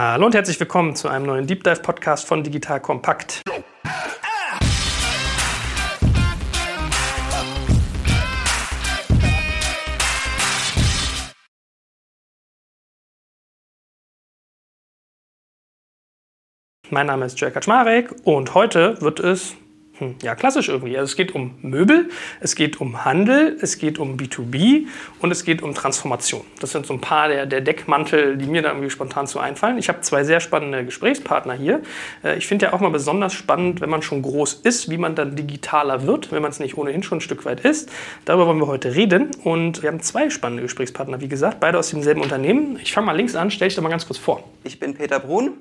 Hallo und herzlich willkommen zu einem neuen Deep Dive Podcast von Digital Kompakt. Mein Name ist Jörg Kaczmarek und heute wird es ja, klassisch irgendwie. Also es geht um Möbel, es geht um Handel, es geht um B2B und es geht um Transformation. Das sind so ein paar der, der Deckmantel, die mir da irgendwie spontan zu einfallen. Ich habe zwei sehr spannende Gesprächspartner hier. Äh, ich finde ja auch mal besonders spannend, wenn man schon groß ist, wie man dann digitaler wird, wenn man es nicht ohnehin schon ein Stück weit ist. Darüber wollen wir heute reden und wir haben zwei spannende Gesprächspartner, wie gesagt, beide aus demselben Unternehmen. Ich fange mal links an, stell dich doch mal ganz kurz vor. Ich bin Peter Brun,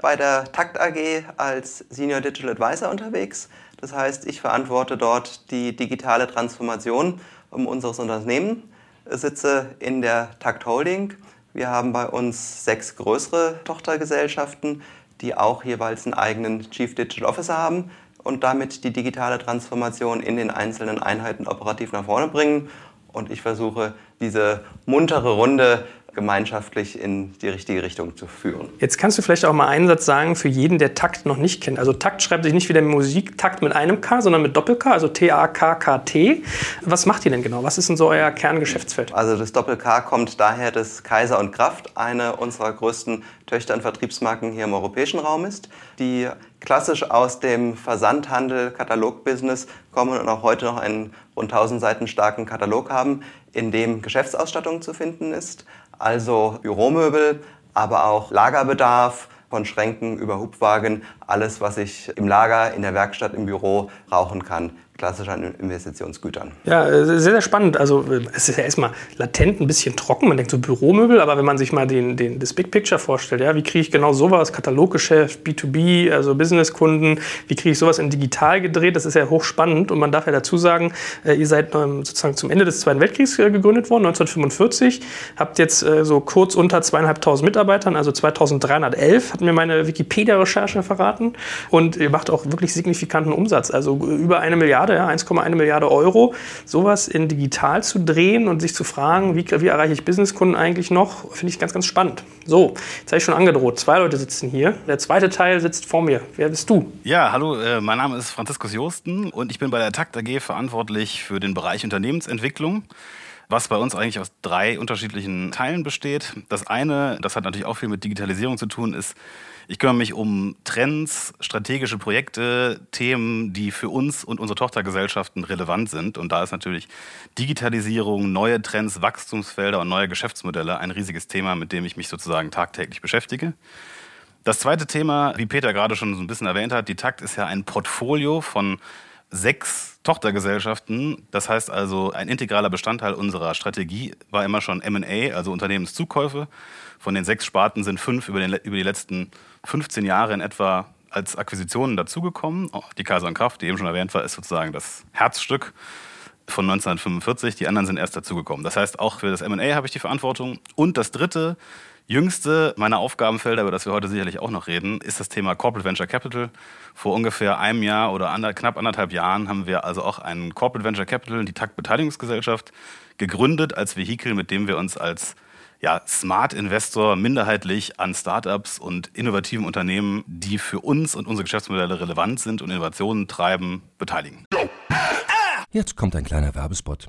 bei der Takt AG als Senior Digital Advisor unterwegs. Das heißt, ich verantworte dort die digitale Transformation unseres Unternehmens, sitze in der Takt Holding. Wir haben bei uns sechs größere Tochtergesellschaften, die auch jeweils einen eigenen Chief Digital Officer haben und damit die digitale Transformation in den einzelnen Einheiten operativ nach vorne bringen. Und ich versuche, diese muntere Runde gemeinschaftlich in die richtige Richtung zu führen. Jetzt kannst du vielleicht auch mal einen Satz sagen für jeden, der Takt noch nicht kennt. Also Takt schreibt sich nicht wie der Musiktakt mit einem K, sondern mit Doppel-K, also T-A-K-K-T. Was macht ihr denn genau? Was ist denn so euer Kerngeschäftsfeld? Also das Doppel-K kommt daher, dass Kaiser und Kraft eine unserer größten Töchter- und Vertriebsmarken hier im europäischen Raum ist, die klassisch aus dem Versandhandel, Katalogbusiness kommen und auch heute noch einen rund 1000 Seiten starken Katalog haben, in dem Geschäftsausstattung zu finden ist also Büromöbel, aber auch Lagerbedarf von Schränken über Hubwagen, alles, was ich im Lager, in der Werkstatt, im Büro brauchen kann klassisch Investitionsgütern. Ja, äh, sehr, sehr spannend. Also äh, es ist ja erstmal latent ein bisschen trocken. Man denkt so Büromöbel, aber wenn man sich mal den, den, das Big Picture vorstellt, ja, wie kriege ich genau sowas, Kataloggeschäft, B2B, also Businesskunden, wie kriege ich sowas in digital gedreht, das ist ja hochspannend. Und man darf ja dazu sagen, äh, ihr seid ähm, sozusagen zum Ende des Zweiten Weltkriegs gegründet worden, 1945, habt jetzt so kurz unter zweieinhalbtausend Mitarbeitern, also 2311, hat mir meine Wikipedia-Recherche verraten. Und ihr macht auch wirklich signifikanten Umsatz, also über eine Milliarde Milliarde, ja, 1,1 Milliarde Euro, sowas in digital zu drehen und sich zu fragen, wie, wie erreiche ich Businesskunden eigentlich noch, finde ich ganz, ganz spannend. So, jetzt habe ich schon angedroht. Zwei Leute sitzen hier. Der zweite Teil sitzt vor mir. Wer bist du? Ja, hallo, äh, mein Name ist Franziskus Josten und ich bin bei der Takt AG verantwortlich für den Bereich Unternehmensentwicklung was bei uns eigentlich aus drei unterschiedlichen Teilen besteht. Das eine, das hat natürlich auch viel mit Digitalisierung zu tun, ist ich kümmere mich um Trends, strategische Projekte, Themen, die für uns und unsere Tochtergesellschaften relevant sind. Und da ist natürlich Digitalisierung, neue Trends, Wachstumsfelder und neue Geschäftsmodelle ein riesiges Thema, mit dem ich mich sozusagen tagtäglich beschäftige. Das zweite Thema, wie Peter gerade schon so ein bisschen erwähnt hat, die Takt ist ja ein Portfolio von sechs Tochtergesellschaften. Das heißt also, ein integraler Bestandteil unserer Strategie war immer schon MA, also Unternehmenszukäufe. Von den sechs Sparten sind fünf über, den, über die letzten 15 Jahre in etwa als Akquisitionen dazugekommen. Oh, die Kaiser und Kraft, die eben schon erwähnt war, ist sozusagen das Herzstück von 1945. Die anderen sind erst dazugekommen. Das heißt, auch für das M&A habe ich die Verantwortung. Und das dritte, jüngste meiner Aufgabenfelder, über das wir heute sicherlich auch noch reden, ist das Thema Corporate Venture Capital. Vor ungefähr einem Jahr oder ander, knapp anderthalb Jahren haben wir also auch einen Corporate Venture Capital, die TAC Beteiligungsgesellschaft, gegründet als Vehikel, mit dem wir uns als ja, Smart Investor minderheitlich an Startups und innovativen Unternehmen, die für uns und unsere Geschäftsmodelle relevant sind und Innovationen treiben, beteiligen. Jetzt kommt ein kleiner Werbespot.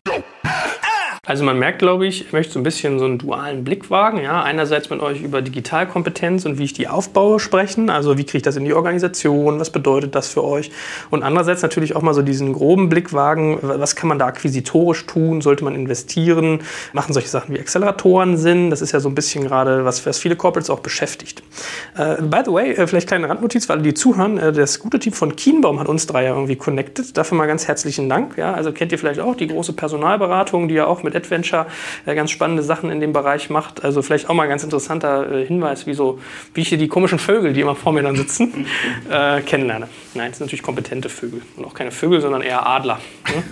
Also man merkt, glaube ich, ich möchte so ein bisschen so einen dualen Blick wagen. Ja? Einerseits mit euch über Digitalkompetenz und wie ich die aufbaue sprechen. Also wie kriege ich das in die Organisation? Was bedeutet das für euch? Und andererseits natürlich auch mal so diesen groben Blick wagen. Was kann man da akquisitorisch tun? Sollte man investieren? Machen solche Sachen wie Acceleratoren Sinn? Das ist ja so ein bisschen gerade, was, was viele Corporates auch beschäftigt. Uh, by the way, äh, vielleicht kleine Randnotiz, weil die zuhören. Äh, das gute Team von Kienbaum hat uns drei ja irgendwie connected. Dafür mal ganz herzlichen Dank. Ja? Also kennt ihr vielleicht auch die große Personalberatung, die ja auch mit mit AdVenture äh, ganz spannende Sachen in dem Bereich macht. Also vielleicht auch mal ein ganz interessanter äh, Hinweis, wie, so, wie ich hier die komischen Vögel, die immer vor mir dann sitzen, äh, kennenlerne. Nein, es sind natürlich kompetente Vögel und auch keine Vögel, sondern eher Adler. Ne?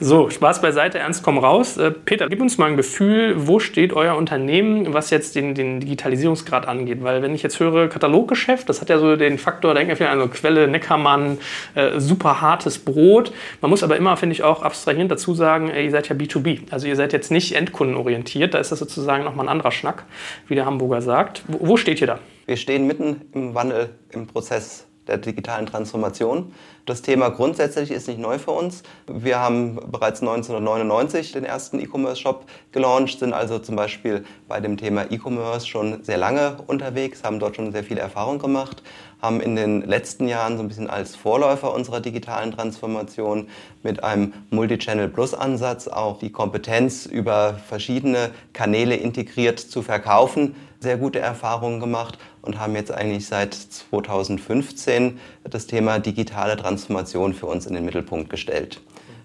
So, Spaß beiseite, ernst komm raus. Äh, Peter, gib uns mal ein Gefühl, wo steht euer Unternehmen, was jetzt den, den Digitalisierungsgrad angeht? Weil wenn ich jetzt höre Kataloggeschäft, das hat ja so den Faktor, da denken wir viel an so Quelle, Neckermann, äh, super hartes Brot. Man muss aber immer, finde ich, auch abstrahierend dazu sagen, ihr seid ja B2B. Also ihr seid jetzt nicht endkundenorientiert, da ist das sozusagen nochmal ein anderer Schnack, wie der Hamburger sagt. Wo, wo steht ihr da? Wir stehen mitten im Wandel, im Prozess der digitalen Transformation. Das Thema grundsätzlich ist nicht neu für uns. Wir haben bereits 1999 den ersten E-Commerce-Shop gelauncht, sind also zum Beispiel bei dem Thema E-Commerce schon sehr lange unterwegs, haben dort schon sehr viel Erfahrung gemacht, haben in den letzten Jahren so ein bisschen als Vorläufer unserer digitalen Transformation mit einem Multi-Channel-Plus-Ansatz auch die Kompetenz über verschiedene Kanäle integriert zu verkaufen, sehr gute Erfahrungen gemacht und haben jetzt eigentlich seit 2015 das Thema digitale Transformation für uns in den Mittelpunkt gestellt.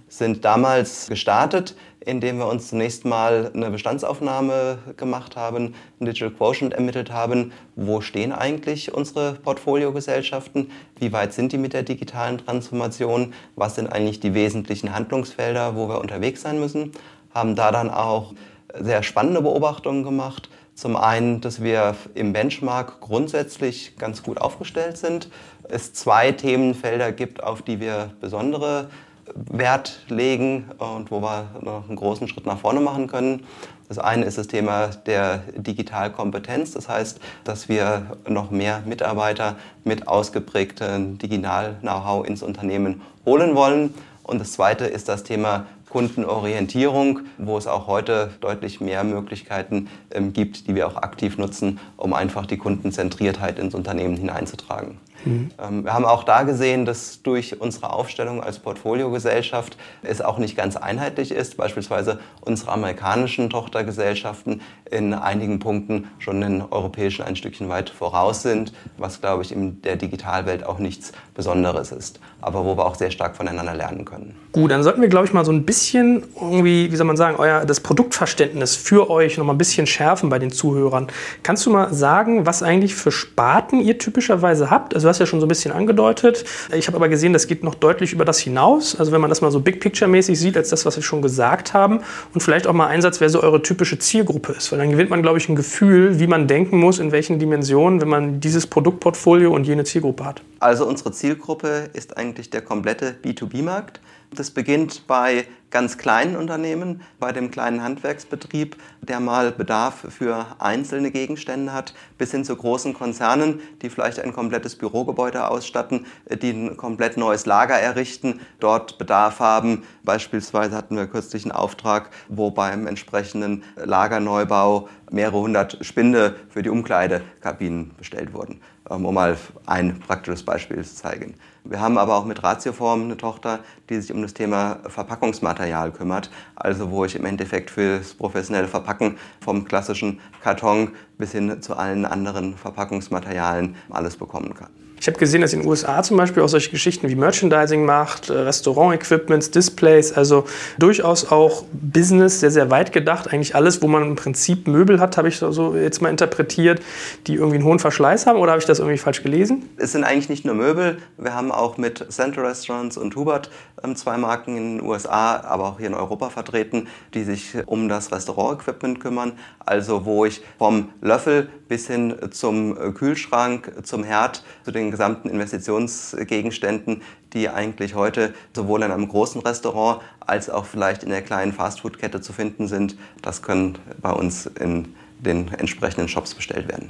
Sind damals gestartet, indem wir uns zunächst mal eine Bestandsaufnahme gemacht haben, ein Digital Quotient ermittelt haben. Wo stehen eigentlich unsere Portfoliogesellschaften? Wie weit sind die mit der digitalen Transformation? Was sind eigentlich die wesentlichen Handlungsfelder, wo wir unterwegs sein müssen? Haben da dann auch sehr spannende Beobachtungen gemacht zum einen, dass wir im Benchmark grundsätzlich ganz gut aufgestellt sind. Es zwei Themenfelder gibt, auf die wir besondere Wert legen und wo wir noch einen großen Schritt nach vorne machen können. Das eine ist das Thema der Digitalkompetenz, das heißt, dass wir noch mehr Mitarbeiter mit ausgeprägtem Digital-Know-how ins Unternehmen holen wollen. Und das zweite ist das Thema Kundenorientierung, wo es auch heute deutlich mehr Möglichkeiten ähm, gibt, die wir auch aktiv nutzen, um einfach die Kundenzentriertheit ins Unternehmen hineinzutragen. Mhm. Ähm, wir haben auch da gesehen, dass durch unsere Aufstellung als Portfoliogesellschaft es auch nicht ganz einheitlich ist. Beispielsweise unsere amerikanischen Tochtergesellschaften in einigen Punkten schon den europäischen ein Stückchen weit voraus sind, was, glaube ich, in der Digitalwelt auch nichts Besonderes ist, aber wo wir auch sehr stark voneinander lernen können. Gut, dann sollten wir, glaube ich, mal so ein bisschen irgendwie, wie soll man sagen, euer, das Produktverständnis für euch noch mal ein bisschen schärfen bei den Zuhörern. Kannst du mal sagen, was eigentlich für Sparten ihr typischerweise habt? Also du hast ja schon so ein bisschen angedeutet. Ich habe aber gesehen, das geht noch deutlich über das hinaus. Also wenn man das mal so Big Picture-mäßig sieht, als das, was wir schon gesagt haben. Und vielleicht auch mal Einsatz, wer so eure typische Zielgruppe ist. Weil dann gewinnt man, glaube ich, ein Gefühl, wie man denken muss, in welchen Dimensionen, wenn man dieses Produktportfolio und jene Zielgruppe hat. Also unsere Zielgruppe ist eigentlich der komplette B2B-Markt. Das beginnt bei ganz kleinen Unternehmen, bei dem kleinen Handwerksbetrieb, der mal Bedarf für einzelne Gegenstände hat, bis hin zu großen Konzernen, die vielleicht ein komplettes Bürogebäude ausstatten, die ein komplett neues Lager errichten, dort Bedarf haben. Beispielsweise hatten wir kürzlich einen Auftrag, wo beim entsprechenden Lagerneubau mehrere hundert Spinde für die Umkleidekabinen bestellt wurden, ähm, um mal ein praktisches Beispiel zu zeigen. Wir haben aber auch mit Ratioform eine Tochter, die sich um das Thema Verpackungsmaterial kümmert. Also wo ich im Endeffekt für das professionelle Verpacken vom klassischen Karton bis hin zu allen anderen Verpackungsmaterialien alles bekommen kann. Ich habe gesehen, dass in den USA zum Beispiel auch solche Geschichten wie Merchandising macht, äh, Restaurant-Equipments, Displays, also durchaus auch Business, sehr, sehr weit gedacht. Eigentlich alles, wo man im Prinzip Möbel hat, habe ich so jetzt mal interpretiert, die irgendwie einen hohen Verschleiß haben oder habe ich das irgendwie falsch gelesen? Es sind eigentlich nicht nur Möbel. Wir haben auch mit Central Restaurants und Hubert ähm, zwei Marken in den USA, aber auch hier in Europa vertreten, die sich um das Restaurant-Equipment kümmern. Also wo ich vom Löffel bis hin zum Kühlschrank, zum Herd, zu den gesamten Investitionsgegenständen, die eigentlich heute sowohl in einem großen Restaurant als auch vielleicht in der kleinen Fastfood-Kette zu finden sind. Das können bei uns in den entsprechenden Shops bestellt werden.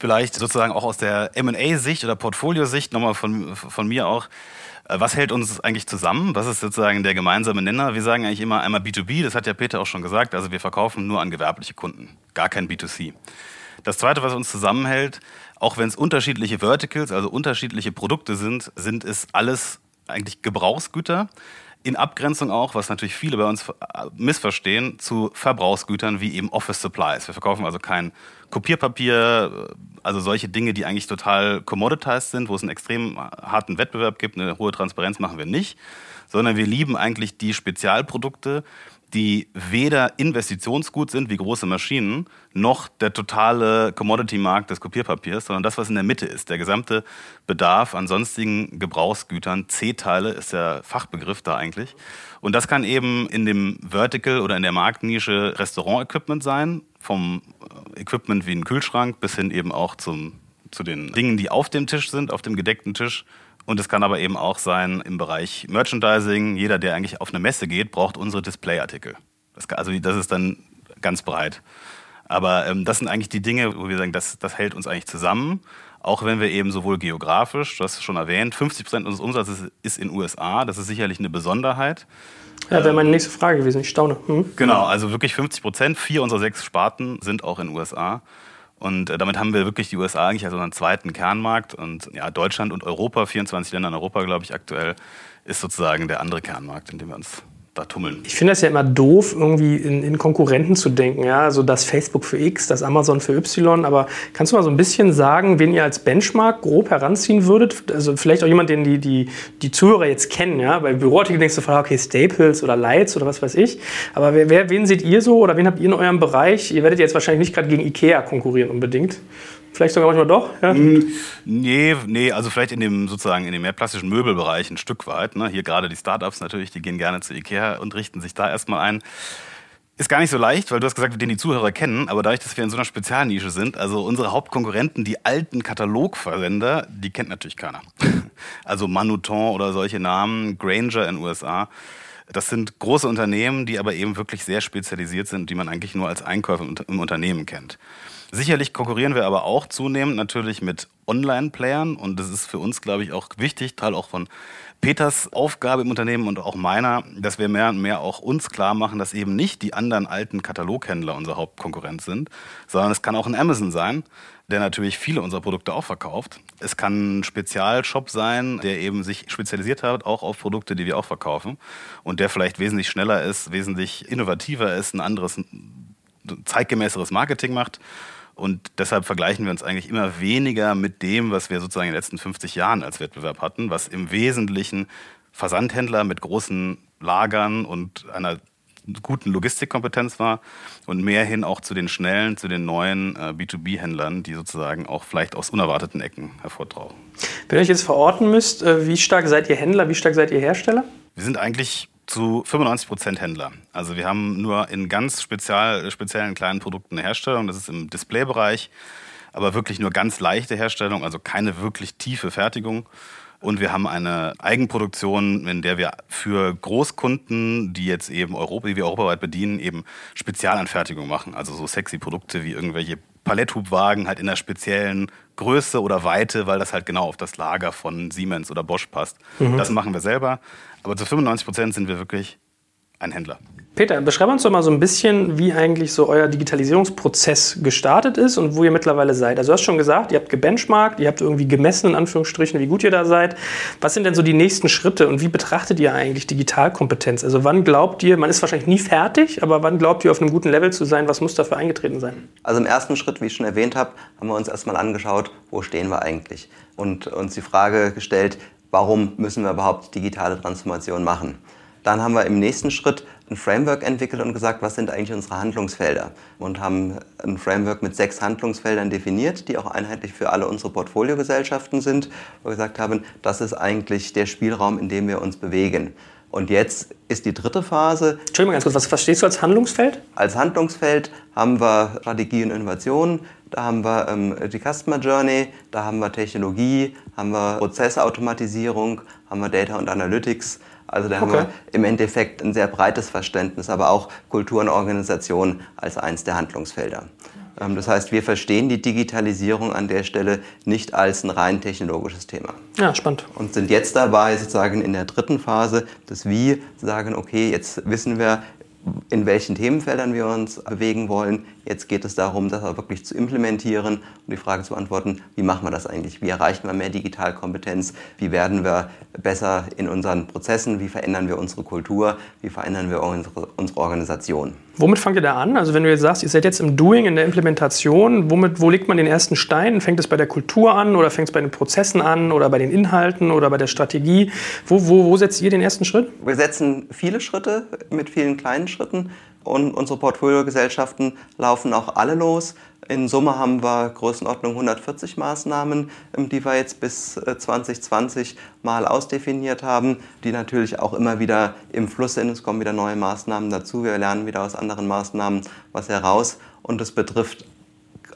Vielleicht sozusagen auch aus der M&A-Sicht oder Portfoliosicht nochmal von, von mir auch. Äh, was hält uns eigentlich zusammen? Was ist sozusagen der gemeinsame Nenner? Wir sagen eigentlich immer einmal B2B, das hat ja Peter auch schon gesagt. Also wir verkaufen nur an gewerbliche Kunden, gar kein B2C. Das Zweite, was uns zusammenhält, auch wenn es unterschiedliche Verticals, also unterschiedliche Produkte sind, sind es alles eigentlich Gebrauchsgüter. In Abgrenzung auch, was natürlich viele bei uns missverstehen, zu Verbrauchsgütern wie eben Office Supplies. Wir verkaufen also kein Kopierpapier, also solche Dinge, die eigentlich total commoditized sind, wo es einen extrem harten Wettbewerb gibt, eine hohe Transparenz machen wir nicht, sondern wir lieben eigentlich die Spezialprodukte, die weder Investitionsgut sind wie große Maschinen, noch der totale Commodity-Markt des Kopierpapiers, sondern das, was in der Mitte ist. Der gesamte Bedarf an sonstigen Gebrauchsgütern, C-Teile ist der Fachbegriff da eigentlich. Und das kann eben in dem Vertical oder in der Marktnische Restaurant-Equipment sein, vom Equipment wie ein Kühlschrank bis hin eben auch zum, zu den Dingen, die auf dem Tisch sind, auf dem gedeckten Tisch und es kann aber eben auch sein im Bereich Merchandising. Jeder, der eigentlich auf eine Messe geht, braucht unsere Displayartikel. Das, also das ist dann ganz breit. Aber ähm, das sind eigentlich die Dinge, wo wir sagen, das, das hält uns eigentlich zusammen. Auch wenn wir eben sowohl geografisch, du hast es schon erwähnt, 50 Prozent unseres Umsatzes ist in den USA. Das ist sicherlich eine Besonderheit. Ja, wäre meine nächste Frage gewesen. Ich staune. Hm? Genau, also wirklich 50 Prozent. Vier unserer sechs Sparten sind auch in den USA. Und äh, damit haben wir wirklich die USA eigentlich als unseren zweiten Kernmarkt. Und ja, Deutschland und Europa, 24 Länder in Europa, glaube ich, aktuell, ist sozusagen der andere Kernmarkt, in dem wir uns da tummeln. Ich finde das ja immer doof, irgendwie in, in, Konkurrenten zu denken. Ja? Also das Facebook für X, das Amazon für Y. Aber kannst du mal so ein bisschen sagen, wen ihr als Benchmark grob heranziehen würdet? Also vielleicht auch jemand, den die, die, die Zuhörer jetzt kennen. Ja? Bei Büroartikeln denkst du, okay, Staples oder Lights oder was weiß ich. Aber wer, wer, wen seht ihr so oder wen habt ihr in eurem Bereich? Ihr werdet jetzt wahrscheinlich nicht gerade gegen Ikea konkurrieren unbedingt. Vielleicht sogar manchmal doch? Ja? Hm, nee, nee, also vielleicht in dem sozusagen in dem mehr plastischen Möbelbereich ein Stück weit. Ne? Hier gerade die Startups natürlich, die gehen gerne zu Ikea und richten sich da erstmal ein. Ist gar nicht so leicht, weil du hast gesagt, den die Zuhörer kennen, aber dadurch, dass wir in so einer Spezialnische sind, also unsere Hauptkonkurrenten, die alten Katalogversender, die kennt natürlich keiner. Also Manuton oder solche Namen, Granger in den USA. Das sind große Unternehmen, die aber eben wirklich sehr spezialisiert sind, die man eigentlich nur als Einkäufer im Unternehmen kennt. Sicherlich konkurrieren wir aber auch zunehmend natürlich mit Online-Playern und das ist für uns, glaube ich, auch wichtig, Teil auch von Peters Aufgabe im Unternehmen und auch meiner, dass wir mehr und mehr auch uns klar machen, dass eben nicht die anderen alten Kataloghändler unser Hauptkonkurrent sind, sondern es kann auch ein Amazon sein, der natürlich viele unserer Produkte auch verkauft. Es kann ein Spezialshop sein, der eben sich spezialisiert hat, auch auf Produkte, die wir auch verkaufen und der vielleicht wesentlich schneller ist, wesentlich innovativer ist, ein anderes zeitgemäßeres Marketing macht und deshalb vergleichen wir uns eigentlich immer weniger mit dem, was wir sozusagen in den letzten 50 Jahren als Wettbewerb hatten, was im Wesentlichen Versandhändler mit großen Lagern und einer guten Logistikkompetenz war und mehr hin auch zu den schnellen, zu den neuen äh, B2B-Händlern, die sozusagen auch vielleicht aus unerwarteten Ecken hervortrauern. Wenn ihr euch jetzt verorten müsst, äh, wie stark seid ihr Händler, wie stark seid ihr Hersteller? Wir sind eigentlich zu 95 Prozent Händler. Also wir haben nur in ganz spezial, speziellen kleinen Produkten eine Herstellung. Das ist im Displaybereich, aber wirklich nur ganz leichte Herstellung, also keine wirklich tiefe Fertigung. Und wir haben eine Eigenproduktion, in der wir für Großkunden, die jetzt eben Europa, die wir europaweit bedienen, eben Spezialanfertigung machen. Also so sexy Produkte wie irgendwelche Paletthubwagen halt in einer speziellen Größe oder Weite, weil das halt genau auf das Lager von Siemens oder Bosch passt. Mhm. Das machen wir selber. Aber zu 95 Prozent sind wir wirklich ein Händler. Peter, beschreib uns doch mal so ein bisschen, wie eigentlich so euer Digitalisierungsprozess gestartet ist und wo ihr mittlerweile seid. Also du hast schon gesagt, ihr habt gebenchmarkt, ihr habt irgendwie gemessen, in Anführungsstrichen, wie gut ihr da seid. Was sind denn so die nächsten Schritte und wie betrachtet ihr eigentlich Digitalkompetenz? Also wann glaubt ihr, man ist wahrscheinlich nie fertig, aber wann glaubt ihr auf einem guten Level zu sein? Was muss dafür eingetreten sein? Also im ersten Schritt, wie ich schon erwähnt habe, haben wir uns erstmal angeschaut, wo stehen wir eigentlich? Und uns die Frage gestellt, warum müssen wir überhaupt digitale Transformation machen? Dann haben wir im nächsten Schritt ein Framework entwickelt und gesagt, was sind eigentlich unsere Handlungsfelder? Und haben ein Framework mit sechs Handlungsfeldern definiert, die auch einheitlich für alle unsere Portfoliogesellschaften sind, wo wir gesagt haben, das ist eigentlich der Spielraum, in dem wir uns bewegen. Und jetzt ist die dritte Phase. Entschuldigung ganz kurz, was verstehst du als Handlungsfeld? Als Handlungsfeld haben wir Strategie und Innovation, da haben wir ähm, die Customer Journey, da haben wir Technologie, haben wir Prozessautomatisierung, haben wir Data und Analytics also da okay. haben wir im Endeffekt ein sehr breites Verständnis, aber auch Kultur und Organisation als eins der Handlungsfelder. Ähm, das heißt, wir verstehen die Digitalisierung an der Stelle nicht als ein rein technologisches Thema. Ja, spannend. Und sind jetzt dabei, sozusagen in der dritten Phase, das Wie, sagen, okay, jetzt wissen wir, in welchen Themenfeldern wir uns bewegen wollen. Jetzt geht es darum, das auch wirklich zu implementieren und die Frage zu beantworten, wie machen wir das eigentlich? Wie erreichen wir mehr Digitalkompetenz? Wie werden wir besser in unseren Prozessen? Wie verändern wir unsere Kultur? Wie verändern wir unsere, unsere Organisation? Womit fangt ihr da an? Also wenn du jetzt sagst, ihr seid jetzt im Doing, in der Implementation, womit, wo legt man den ersten Stein? Fängt es bei der Kultur an oder fängt es bei den Prozessen an oder bei den Inhalten oder bei der Strategie? Wo, wo, wo setzt ihr den ersten Schritt? Wir setzen viele Schritte mit vielen kleinen Schritten und unsere Portfoliogesellschaften laufen auch alle los. In Summe haben wir Größenordnung 140 Maßnahmen, ähm, die wir jetzt bis 2020 äh, mal ausdefiniert haben, die natürlich auch immer wieder im Fluss sind. Es kommen wieder neue Maßnahmen dazu. Wir lernen wieder aus anderen Maßnahmen was heraus. Und es betrifft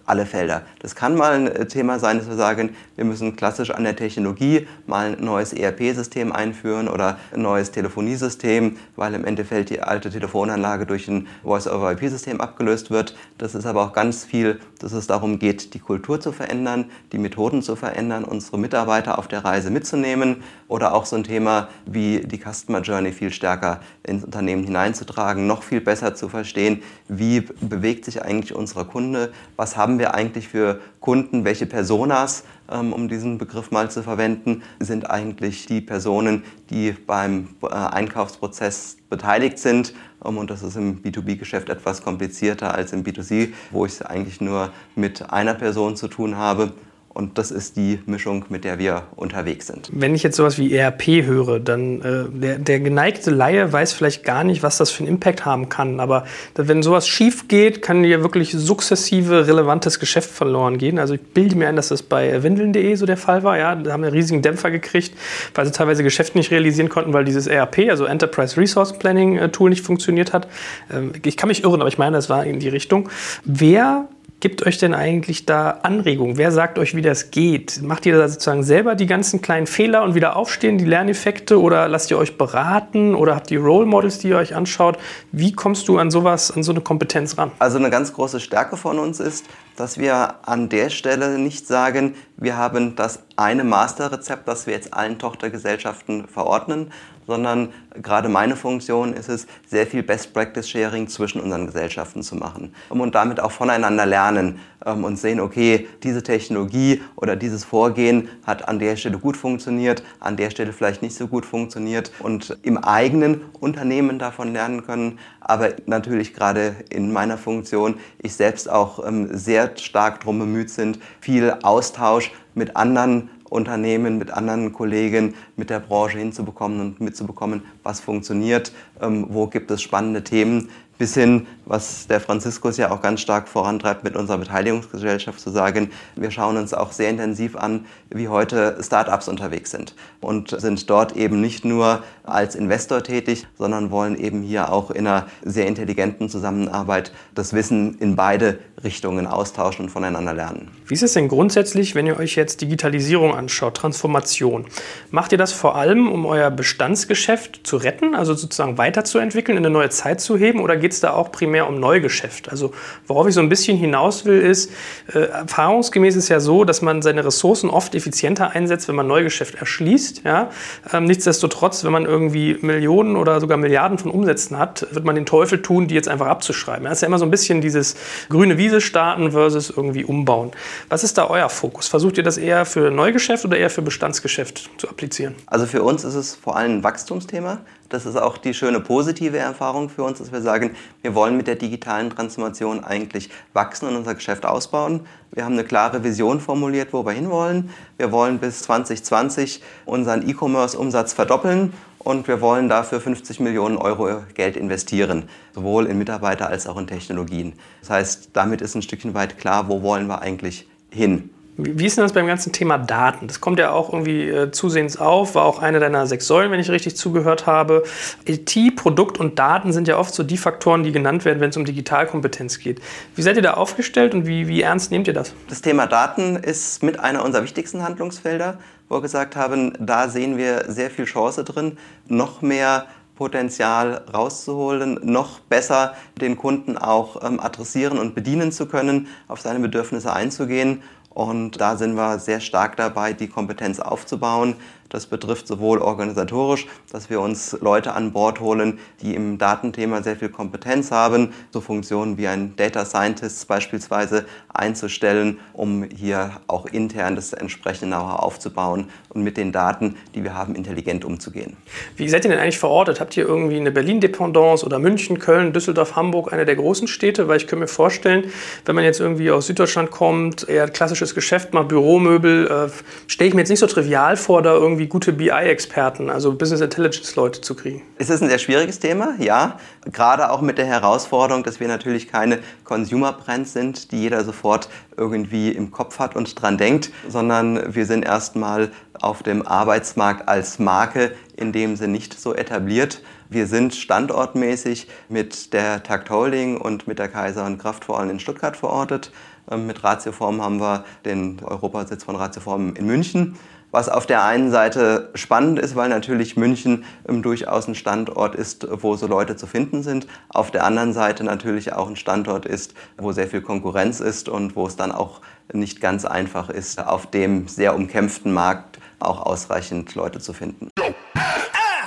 alle Felder. Das kann mal ein äh, Thema sein, dass wir sagen, wir müssen klassisch an der Technologie mal ein neues ERP-System einführen oder ein neues Telefoniesystem, weil im Endeffekt die alte Telefonanlage durch ein Voice-over-IP-System abgelöst wird. Das ist aber auch ganz viel, dass es darum geht, die Kultur zu verändern, die Methoden zu verändern, unsere Mitarbeiter auf der Reise mitzunehmen oder auch so ein Thema wie die Customer Journey viel stärker ins Unternehmen hineinzutragen, noch viel besser zu verstehen, wie bewegt sich eigentlich unser Kunde, was haben wir eigentlich für Kunden, welche Personas, ähm, um diesen Begriff mal zu verwenden, sind eigentlich die Personen, die beim äh, Einkaufsprozess beteiligt sind. Ähm, und das ist im B2B-Geschäft etwas komplizierter als im B2C, wo ich es eigentlich nur mit einer Person zu tun habe. Und das ist die Mischung, mit der wir unterwegs sind. Wenn ich jetzt sowas wie ERP höre, dann äh, der, der geneigte Laie weiß vielleicht gar nicht, was das für einen Impact haben kann. Aber wenn sowas schief geht, kann ja wirklich sukzessive relevantes Geschäft verloren gehen. Also ich bilde mir ein, dass das bei windeln.de so der Fall war. Ja, da haben wir einen riesigen Dämpfer gekriegt, weil sie teilweise Geschäfte nicht realisieren konnten, weil dieses ERP, also Enterprise Resource Planning äh, Tool, nicht funktioniert hat. Ähm, ich kann mich irren, aber ich meine, das war in die Richtung. Wer gibt euch denn eigentlich da Anregungen? Wer sagt euch, wie das geht? Macht ihr da sozusagen selber die ganzen kleinen Fehler und wieder aufstehen, die Lerneffekte oder lasst ihr euch beraten oder habt ihr Role Models, die ihr euch anschaut? Wie kommst du an sowas, an so eine Kompetenz ran? Also eine ganz große Stärke von uns ist, dass wir an der Stelle nicht sagen, wir haben das eine Masterrezept, das wir jetzt allen Tochtergesellschaften verordnen, sondern gerade meine Funktion ist es, sehr viel Best Practice Sharing zwischen unseren Gesellschaften zu machen und damit auch voneinander lernen ähm, und sehen, okay, diese Technologie oder dieses Vorgehen hat an der Stelle gut funktioniert, an der Stelle vielleicht nicht so gut funktioniert und im eigenen Unternehmen davon lernen können. Aber natürlich gerade in meiner Funktion, ich selbst auch ähm, sehr stark darum bemüht sind, viel Austausch mit anderen Unternehmen, mit anderen Kollegen, mit der Branche hinzubekommen und mitzubekommen, was funktioniert, ähm, wo gibt es spannende Themen, bis hin, was der Franziskus ja auch ganz stark vorantreibt mit unserer Beteiligungsgesellschaft zu sagen, wir schauen uns auch sehr intensiv an, wie heute Startups unterwegs sind und sind dort eben nicht nur als Investor tätig, sondern wollen eben hier auch in einer sehr intelligenten Zusammenarbeit das Wissen in beide Richtungen austauschen und voneinander lernen. Wie ist es denn grundsätzlich, wenn ihr euch jetzt Digitalisierung anschaut, Transformation? Macht ihr das vor allem, um euer Bestandsgeschäft zu retten, also sozusagen weiterzuentwickeln, in eine neue Zeit zu heben oder geht es da auch primär um Neugeschäft? Also worauf ich so ein bisschen hinaus will, ist, äh, erfahrungsgemäß ist ja so, dass man seine Ressourcen oft effizienter einsetzt, wenn man Neugeschäft erschließt. Ja? Ähm, nichtsdestotrotz, wenn man irgendwie Millionen oder sogar Milliarden von Umsätzen hat, wird man den Teufel tun, die jetzt einfach abzuschreiben. Das ist ja immer so ein bisschen dieses grüne Wiese starten versus irgendwie umbauen. Was ist da euer Fokus? Versucht ihr das eher für Neugeschäft oder eher für Bestandsgeschäft zu applizieren? Also für uns ist es vor allem ein Wachstumsthema. Das ist auch die schöne positive Erfahrung für uns, dass wir sagen, wir wollen mit der digitalen Transformation eigentlich wachsen und unser Geschäft ausbauen. Wir haben eine klare Vision formuliert, wo wir hinwollen. Wir wollen bis 2020 unseren E-Commerce-Umsatz verdoppeln und wir wollen dafür 50 Millionen Euro Geld investieren, sowohl in Mitarbeiter als auch in Technologien. Das heißt, damit ist ein Stückchen weit klar, wo wollen wir eigentlich hin. Wie ist denn das beim ganzen Thema Daten? Das kommt ja auch irgendwie äh, zusehends auf, war auch eine deiner sechs Säulen, wenn ich richtig zugehört habe. IT, Produkt und Daten sind ja oft so die Faktoren, die genannt werden, wenn es um Digitalkompetenz geht. Wie seid ihr da aufgestellt und wie, wie ernst nehmt ihr das? Das Thema Daten ist mit einer unserer wichtigsten Handlungsfelder, wo wir gesagt haben, da sehen wir sehr viel Chance drin, noch mehr Potenzial rauszuholen, noch besser den Kunden auch ähm, adressieren und bedienen zu können, auf seine Bedürfnisse einzugehen. Und da sind wir sehr stark dabei, die Kompetenz aufzubauen, das betrifft sowohl organisatorisch, dass wir uns Leute an Bord holen, die im Datenthema sehr viel Kompetenz haben, so Funktionen wie ein Data Scientist beispielsweise einzustellen, um hier auch intern das entsprechende Know-how aufzubauen und mit den Daten, die wir haben, intelligent umzugehen. Wie seid ihr denn eigentlich verortet? Habt ihr irgendwie eine Berlin-Dependance oder München, Köln, Düsseldorf, Hamburg, eine der großen Städte? Weil ich könnte mir vorstellen, wenn man jetzt irgendwie aus Süddeutschland kommt, eher klassisches Geschäft, mal Büromöbel, äh, stelle ich mir jetzt nicht so trivial vor, da irgendwie irgendwie gute BI-Experten, also Business Intelligence-Leute zu kriegen? Es ist ein sehr schwieriges Thema, ja. Gerade auch mit der Herausforderung, dass wir natürlich keine Consumer-Brands sind, die jeder sofort irgendwie im Kopf hat und dran denkt, sondern wir sind erstmal auf dem Arbeitsmarkt als Marke in dem Sinne nicht so etabliert. Wir sind standortmäßig mit der Takt Holding und mit der Kaiser und Kraft vor allem in Stuttgart verortet. Ähm, mit Ratioform haben wir den Europasitz von Ratioform in München. Was auf der einen Seite spannend ist, weil natürlich München ähm, durchaus ein Standort ist, wo so Leute zu finden sind. Auf der anderen Seite natürlich auch ein Standort ist, wo sehr viel Konkurrenz ist und wo es dann auch nicht ganz einfach ist, auf dem sehr umkämpften Markt auch ausreichend Leute zu finden.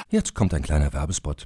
Jetzt kommt ein kleiner Werbespot.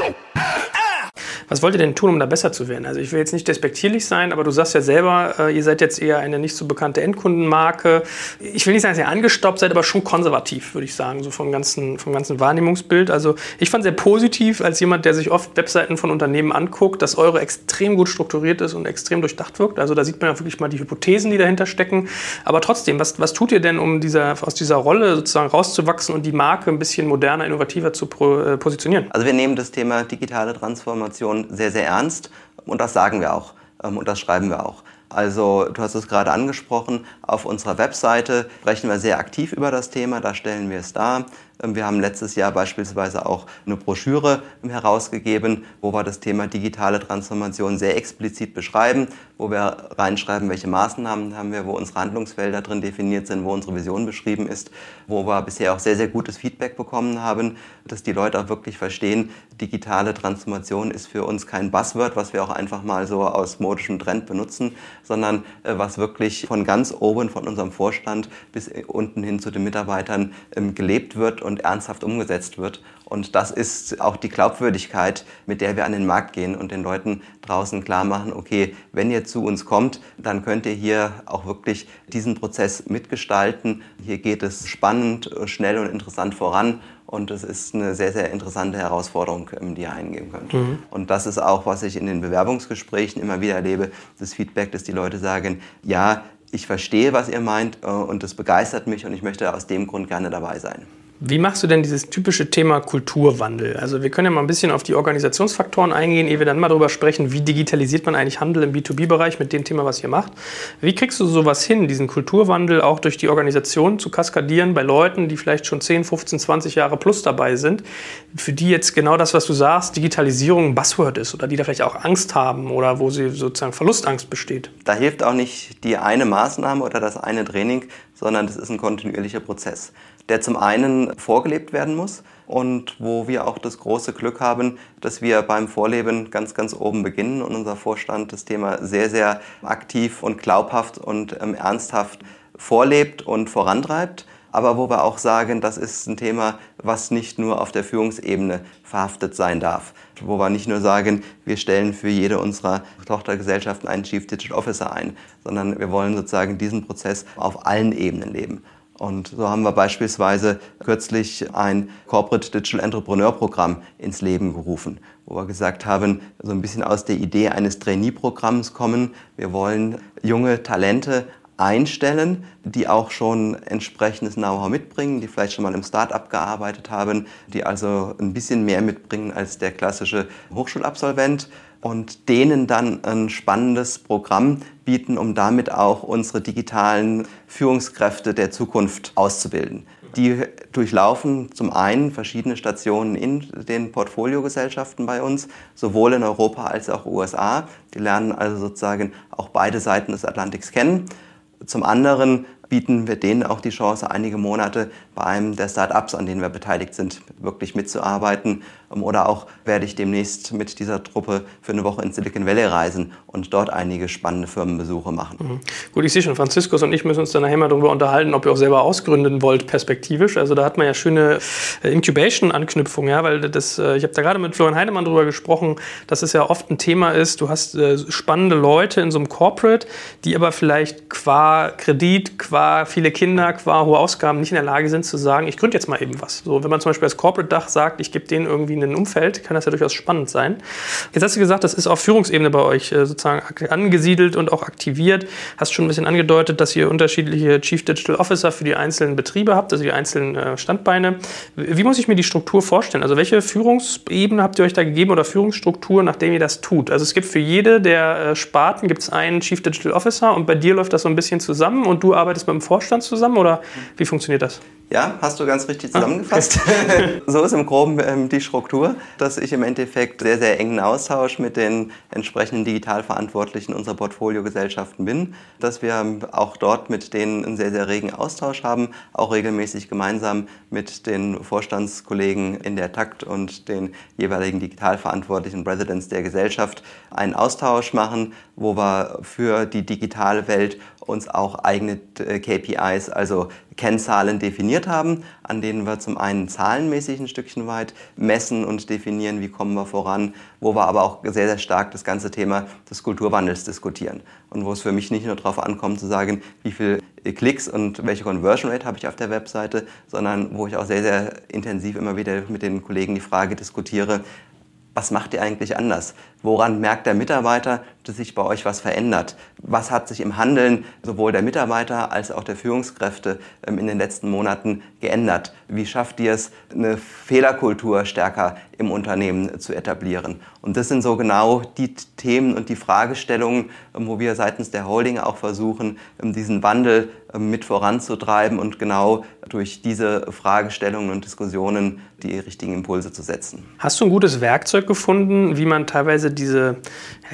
Was wollt ihr denn tun, um da besser zu werden? Also ich will jetzt nicht despektierlich sein, aber du sagst ja selber, äh, ihr seid jetzt eher eine nicht so bekannte Endkundenmarke. Ich will nicht sagen, dass ihr angestaubt seid, aber schon konservativ, würde ich sagen, so vom ganzen, vom ganzen Wahrnehmungsbild. Also ich fand sehr positiv, als jemand, der sich oft Webseiten von Unternehmen anguckt, dass eure extrem gut strukturiert ist und extrem durchdacht wirkt. Also da sieht man ja wirklich mal die Hypothesen, die dahinter stecken. Aber trotzdem, was, was tut ihr denn, um dieser, aus dieser Rolle sozusagen rauszuwachsen und die Marke ein bisschen moderner, innovativer zu äh, positionieren? Also wir nehmen das Thema digitale Transformation sehr, sehr ernst und das sagen wir auch ähm, und das schreiben wir auch. Also du hast es gerade angesprochen, auf unserer Webseite sprechen wir sehr aktiv über das Thema, da stellen wir es dar. Ähm, wir haben letztes Jahr beispielsweise auch eine Broschüre herausgegeben, wo wir das Thema digitale Transformation sehr explizit beschreiben, wo wir reinschreiben, welche Maßnahmen haben wir, wo unsere Handlungsfelder drin definiert sind, wo unsere Vision beschrieben ist, wo wir bisher auch sehr, sehr gutes Feedback bekommen haben, dass die Leute auch wirklich verstehen, digitale Transformation ist für uns kein Buzzword, was wir auch einfach mal so aus modischem Trend benutzen, sondern äh, was wirklich von ganz oben, von unserem Vorstand bis unten hin zu den Mitarbeitern ähm, gelebt wird und ernsthaft umgesetzt wird. Und das ist auch die Glaubwürdigkeit, mit der wir an den Markt gehen und den Leuten draußen klar machen, okay, wenn ihr zu uns kommt, dann könnt ihr hier auch wirklich diesen Prozess mitgestalten. Hier geht es spannend, schnell und interessant voran. Und es ist eine sehr, sehr interessante Herausforderung, ähm, die ihr eingehen könnt. Mhm. Und das ist auch, was ich in den Bewerbungsgesprächen immer wieder erlebe, das Feedback, dass die Leute sagen, ja, ich verstehe, was ihr meint äh, und das begeistert mich und ich möchte aus dem Grund gerne dabei sein. Wie machst du denn dieses typische Thema Kulturwandel? Also wir können ja mal ein bisschen auf die Organisationsfaktoren eingehen, ehe wir dann mal darüber sprechen, wie digitalisiert man eigentlich Handel im B2B-Bereich mit dem Thema, was ihr macht. Wie kriegst du sowas hin, diesen Kulturwandel auch durch die Organisation zu kaskadieren bei Leuten, die vielleicht schon 10, 15, 20 Jahre plus dabei sind, für die jetzt genau das, was du sagst, Digitalisierung ein Buzzword ist oder die da vielleicht auch Angst haben oder wo sie sozusagen Verlustangst besteht? Da hilft auch nicht die eine Maßnahme oder das eine Training, sondern das ist ein kontinuierlicher Prozess der zum einen vorgelebt werden muss und wo wir auch das große Glück haben, dass wir beim Vorleben ganz, ganz oben beginnen und unser Vorstand das Thema sehr, sehr aktiv und glaubhaft und ähm, ernsthaft vorlebt und vorantreibt. Aber wo wir auch sagen, das ist ein Thema, was nicht nur auf der Führungsebene verhaftet sein darf. Wo wir nicht nur sagen, wir stellen für jede unserer Tochtergesellschaften einen Chief Digital Officer ein, sondern wir wollen sozusagen diesen Prozess auf allen Ebenen leben. Und so haben wir beispielsweise kürzlich ein Corporate Digital Entrepreneur Programm ins Leben gerufen, wo wir gesagt haben, so ein bisschen aus der Idee eines Trainee-Programms kommen. Wir wollen junge Talente einstellen, die auch schon entsprechendes Know-how mitbringen, die vielleicht schon mal im Start-up gearbeitet haben, die also ein bisschen mehr mitbringen als der klassische Hochschulabsolvent und denen dann ein spannendes Programm bieten, um damit auch unsere digitalen Führungskräfte der Zukunft auszubilden. Die durchlaufen zum einen verschiedene Stationen in den Portfoliogesellschaften bei uns, sowohl in Europa als auch USA. Die lernen also sozusagen auch beide Seiten des Atlantiks kennen. Zum anderen bieten wir denen auch die Chance, einige Monate bei einem der Start-ups, an denen wir beteiligt sind, wirklich mitzuarbeiten. Ähm, oder auch werde ich demnächst mit dieser Truppe für eine Woche in Silicon Valley reisen und dort einige spannende Firmenbesuche machen. Mhm. Gut, ich sehe schon, Franziskus und ich müssen uns dann nachher mal darüber unterhalten, ob ihr auch selber ausgründen wollt, perspektivisch. Also da hat man ja schöne äh, Incubation-Anknüpfungen, ja, weil das, äh, ich habe da gerade mit Florian Heidemann darüber gesprochen, dass es ja oft ein Thema ist, du hast äh, spannende Leute in so einem Corporate, die aber vielleicht qua Kredit, qua viele Kinder, qua hohe Ausgaben nicht in der Lage sind zu sagen, ich gründe jetzt mal eben was. So, wenn man zum Beispiel als Corporate-Dach sagt, ich gebe denen irgendwie ein Umfeld, kann das ja durchaus spannend sein. Jetzt hast du gesagt, das ist auf Führungsebene bei euch sozusagen angesiedelt und auch aktiviert. Hast schon ein bisschen angedeutet, dass ihr unterschiedliche Chief Digital Officer für die einzelnen Betriebe habt, also die einzelnen Standbeine. Wie muss ich mir die Struktur vorstellen? Also welche Führungsebene habt ihr euch da gegeben oder Führungsstruktur, nachdem ihr das tut? Also es gibt für jede der Sparten gibt es einen Chief Digital Officer und bei dir läuft das so ein bisschen zusammen und du arbeitest mit dem Vorstand zusammen oder wie funktioniert das? Ja, hast du ganz richtig zusammengefasst. Ah, okay. so ist im Groben ähm, die Struktur, dass ich im Endeffekt sehr, sehr engen Austausch mit den entsprechenden Digitalverantwortlichen unserer Portfoliogesellschaften bin, dass wir auch dort mit denen einen sehr, sehr regen Austausch haben, auch regelmäßig gemeinsam mit den Vorstandskollegen in der Takt und den jeweiligen digitalverantwortlichen Presidents der Gesellschaft einen Austausch machen, wo wir für die digitale Welt uns auch eigene äh, KPIs, also Kennzahlen definiert haben, an denen wir zum einen zahlenmäßig ein Stückchen weit messen und definieren, wie kommen wir voran, wo wir aber auch sehr, sehr stark das ganze Thema des Kulturwandels diskutieren. Und wo es für mich nicht nur darauf ankommt zu sagen, wie viele Klicks und welche Conversion Rate habe ich auf der Webseite, sondern wo ich auch sehr, sehr intensiv immer wieder mit den Kollegen die Frage diskutiere, was macht ihr eigentlich anders? Woran merkt der Mitarbeiter, es sich bei euch was verändert? Was hat sich im Handeln sowohl der Mitarbeiter als auch der Führungskräfte ähm, in den letzten Monaten geändert? Wie schafft ihr es, eine Fehlerkultur stärker im Unternehmen zu etablieren? Und das sind so genau die Themen und die Fragestellungen, ähm, wo wir seitens der Holding auch versuchen, ähm, diesen Wandel mit voranzutreiben und genau durch diese Fragestellungen und Diskussionen die richtigen Impulse zu setzen. Hast du ein gutes Werkzeug gefunden, wie man teilweise diese,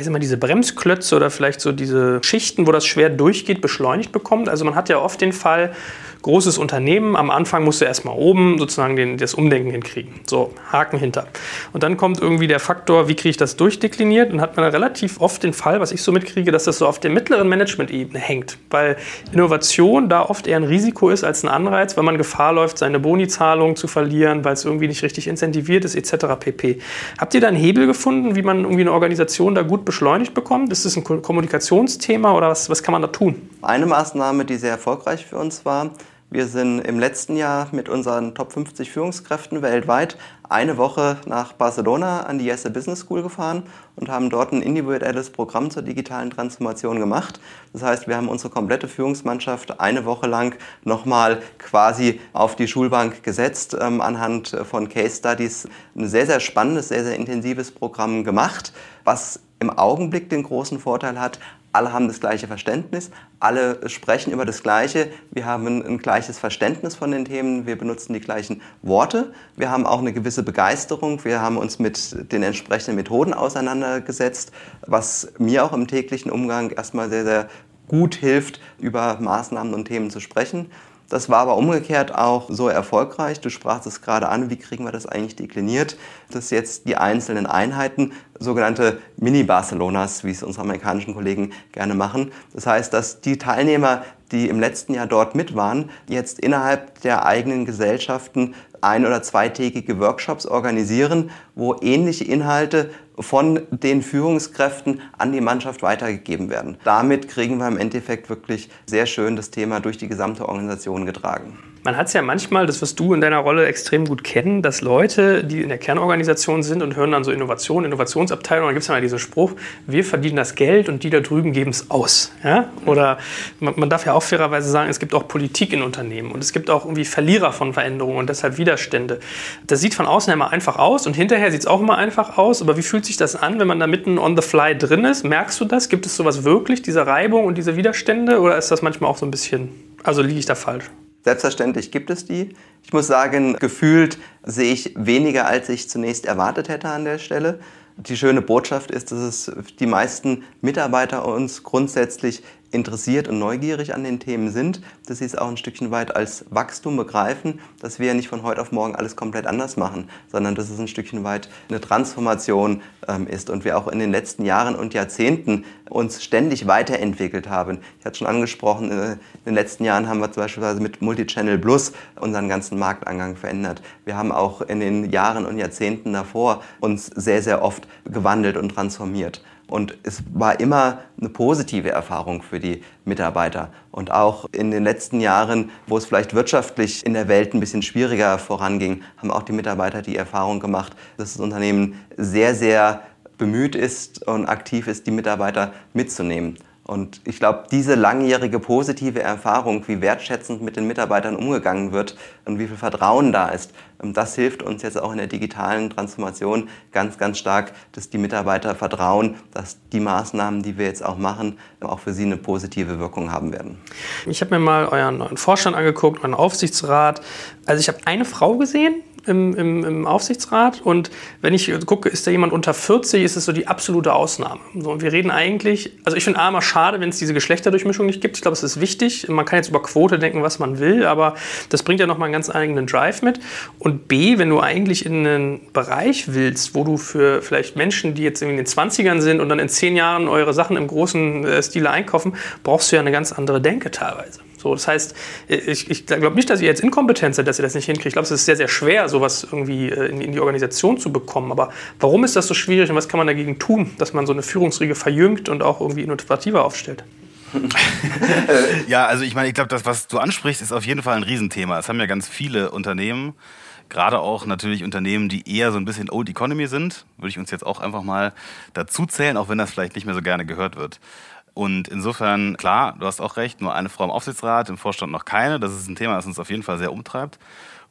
sag mal, diese Bremsklötze oder vielleicht so diese Schichten, wo das schwer durchgeht, beschleunigt bekommt? Also man hat ja oft den Fall, großes Unternehmen, am Anfang musst du erstmal oben sozusagen den, das Umdenken hinkriegen. So, Haken hinter. Und dann kommt irgendwie der Faktor, wie kriege ich das durchdekliniert? Und hat man relativ oft den Fall, was ich so mitkriege, dass das so auf der mittleren Management-Ebene hängt. Weil Innovation da oft eher ein Risiko ist als ein Anreiz, weil man Gefahr läuft, seine Bonizahlung zu verlieren, weil es irgendwie nicht richtig incentiviert ist, etc. pp. Habt ihr da einen Hebel gefunden, wie man irgendwie eine Organisation da gut beschleunigt bekommt? Ist das ein Kommunikationsthema oder was, was kann man da tun? Eine Maßnahme, die sehr erfolgreich für uns war, wir sind im letzten Jahr mit unseren Top 50 Führungskräften weltweit eine Woche nach Barcelona an die Jesse Business School gefahren und haben dort ein individuelles Programm zur digitalen Transformation gemacht. Das heißt, wir haben unsere komplette Führungsmannschaft eine Woche lang nochmal quasi auf die Schulbank gesetzt, ähm, anhand von Case Studies. Ein sehr, sehr spannendes, sehr, sehr intensives Programm gemacht, was im Augenblick den großen Vorteil hat, alle haben das gleiche Verständnis, alle sprechen über das Gleiche, wir haben ein, gleiches Verständnis von den Themen, wir benutzen die gleichen Worte, wir haben auch eine gewisse Begeisterung, wir haben uns mit den entsprechenden Methoden auseinandergesetzt, was mir auch im täglichen Umgang erstmal sehr, sehr gut hilft, über Maßnahmen und Themen zu sprechen. Das war aber umgekehrt auch so erfolgreich. Du sprachst es gerade an, wie kriegen wir das eigentlich dekliniert, dass jetzt die einzelnen Einheiten, sogenannte Mini-Barcelonas, wie es unsere amerikanischen Kollegen gerne machen. Das heißt, dass die Teilnehmer, die im letzten Jahr dort mit waren, jetzt innerhalb der eigenen Gesellschaften ein- oder zweitägige Workshops organisieren, wo ähnliche Inhalte von den Führungskräften an die Mannschaft weitergegeben werden. Damit kriegen wir im Endeffekt wirklich sehr schön das Thema durch die gesamte Organisation getragen. Man hat es ja manchmal, das wirst du in deiner Rolle extrem gut kennen, dass Leute, die in der Kernorganisation sind und hören dann so Innovation, Innovationsabteilung, dann gibt es ja mal diesen Spruch, wir verdienen das Geld und die da drüben geben es aus. Ja? Oder man, man, darf ja auch fairerweise sagen, es gibt auch Politik in Unternehmen und es gibt auch irgendwie Verlierer von Veränderungen und deshalb Widerstände. Das sieht von außen immer einfach aus und hinterher sieht es auch immer einfach aus, aber wie fühlt sich das an, wenn man da mitten on the fly drin ist? Merkst du das? Gibt es sowas wirklich, diese Reibung und diese Widerstände oder ist das manchmal auch so ein bisschen, also liege ich da falsch? Selbstverständlich gibt es die. Ich muss sagen, gefühlt sehe ich weniger, als ich zunächst erwartet hätte an der Stelle. Die schöne Botschaft ist, dass es die meisten Mitarbeiter uns grundsätzlich interessiert und neugierig an den Themen sind, dass sie es auch ein Stückchen weit als Wachstum begreifen, dass wir nicht von heute auf morgen alles komplett anders machen, sondern dass es ein Stückchen weit eine Transformation ähm, ist und wir auch in den letzten Jahren und Jahrzehnten uns ständig weiterentwickelt haben. Ich hatte schon angesprochen, äh, in den letzten Jahren haben wir zum Beispiel mit Multichannel Plus unseren ganzen Marktangang verändert. Wir haben auch in den Jahren und Jahrzehnten davor uns sehr, sehr oft gewandelt und transformiert. Und es war immer eine positive Erfahrung für die Mitarbeiter. Und auch in den letzten Jahren, wo es vielleicht wirtschaftlich in der Welt ein bisschen schwieriger voranging, haben auch die Mitarbeiter die Erfahrung gemacht, dass das Unternehmen sehr, sehr bemüht ist und aktiv ist, die Mitarbeiter mitzunehmen. Und ich glaube, diese langjährige positive Erfahrung, wie wertschätzend mit den Mitarbeitern umgegangen wird und wie viel Vertrauen da ist, ähm, das hilft uns jetzt auch in der digitalen Transformation ganz, ganz stark, dass die Mitarbeiter vertrauen, dass die Maßnahmen, die wir jetzt auch machen, auch für sie eine positive Wirkung haben werden. Ich habe mir mal euren neuen Vorstand angeguckt, euren Aufsichtsrat. Also ich habe eine Frau gesehen, im, im, im, Aufsichtsrat. Und wenn ich gucke, ist da jemand unter 40, ist es so die absolute Ausnahme. So, und wir reden eigentlich, also ich finde A, mal schade, wenn es diese Geschlechterdurchmischung nicht gibt. Ich glaube, es ist wichtig. Man kann jetzt über Quote denken, was man will, aber das bringt ja nochmal einen ganz eigenen Drive mit. Und B, wenn du eigentlich in einen Bereich willst, wo du für vielleicht Menschen, die jetzt in den 20ern sind und dann in 10 Jahren eure Sachen im großen äh, Stile einkaufen, brauchst du ja eine ganz andere Denke teilweise. So, das heißt, ich, ich glaube nicht, dass ihr jetzt inkompetent seid, dass ihr das nicht hinkriegt. Ich glaube, es ist sehr, sehr schwer, sowas irgendwie äh, in, in, die Organisation zu bekommen. Aber warum ist das so schwierig und was kann man dagegen tun, dass man so eine Führungsriege verjüngt und auch irgendwie innovativer aufstellt? ja, also ich meine, ich glaube, das, was du ansprichst, ist auf jeden Fall ein Riesenthema. Das haben ja ganz viele Unternehmen Gerade auch natürlich Unternehmen, die eher so ein bisschen Old Economy sind, würde ich uns jetzt auch einfach mal dazu zählen, auch wenn das vielleicht nicht mehr so gerne gehört wird. Und insofern, klar, du hast auch recht, nur eine Frau im Aufsichtsrat, im Vorstand noch keine. Das ist ein Thema, das uns auf jeden Fall sehr umtreibt.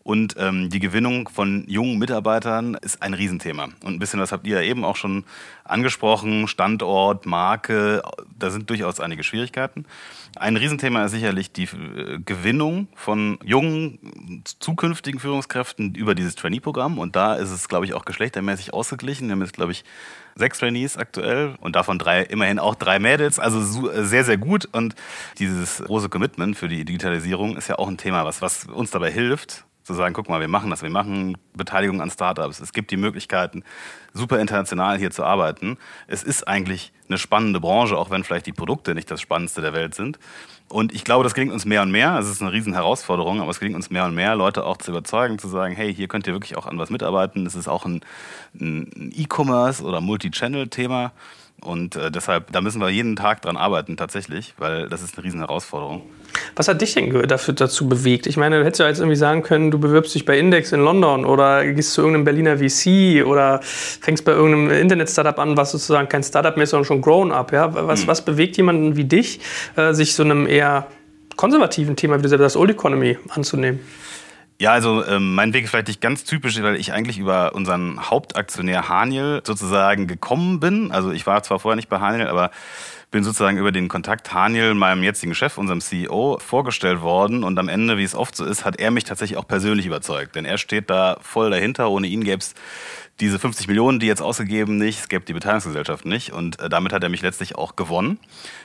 Und ähm, die Gewinnung von jungen Mitarbeitern ist ein Riesenthema. Und ein bisschen, das habt ihr ja eben auch schon angesprochen, Standort, Marke, da sind durchaus einige Schwierigkeiten. Ein Riesenthema ist sicherlich die äh, Gewinnung von jungen, zukünftigen Führungskräften über dieses Trainee-Programm. Und da ist es, glaube ich, auch geschlechtermäßig ausgeglichen. Wir haben jetzt, glaube ich, sechs Trainees aktuell und davon drei, immerhin auch drei Mädels. Also sehr, sehr gut. Und dieses große Commitment für die Digitalisierung ist ja auch ein Thema, was, was uns dabei hilft, zu sagen, guck mal, wir machen das, wir machen Beteiligung an Startups, es gibt die Möglichkeiten, super international hier zu arbeiten. Es ist eigentlich eine spannende Branche, auch wenn vielleicht die Produkte nicht das Spannendste der Welt sind. Und ich glaube, das gelingt uns mehr und mehr. Es ist eine riesen Herausforderung, aber es gelingt uns mehr und mehr, Leute auch zu überzeugen, zu sagen, hey, hier könnt ihr wirklich auch an was mitarbeiten. Es ist auch ein, ein E-Commerce oder Multi-Channel-Thema. Und äh, deshalb, da müssen wir jeden Tag dran arbeiten, tatsächlich, weil das ist eine riesen Herausforderung. Was hat dich denn dafür dazu bewegt? Ich meine, du hättest ja jetzt irgendwie sagen können, du bewirbst dich bei Index in London oder gehst zu irgendeinem Berliner VC oder fängst bei irgendeinem Internet-Startup an, was sozusagen kein Startup mehr ist, sondern schon Grown-up. Ja? Was, hm. was bewegt jemanden wie dich, äh, sich so einem eher konservativen Thema wie du selber das Old Economy anzunehmen? Ja, also ähm, mein Weg ist vielleicht nicht ganz typisch, weil ich eigentlich über unseren Hauptaktionär Haniel sozusagen gekommen bin. Also ich war zwar vorher nicht bei Haniel, aber bin sozusagen über den Kontakt Haniel, meinem jetzigen Chef, unserem CEO, vorgestellt worden. Und am Ende, wie es oft so ist, hat er mich tatsächlich auch persönlich überzeugt. Denn er steht da voll dahinter. Ohne ihn gäbe es diese 50 Millionen, die jetzt ausgegeben nicht, es gäbe die Beteiligungsgesellschaft nicht. Und äh, damit hat er mich letztlich auch gewonnen,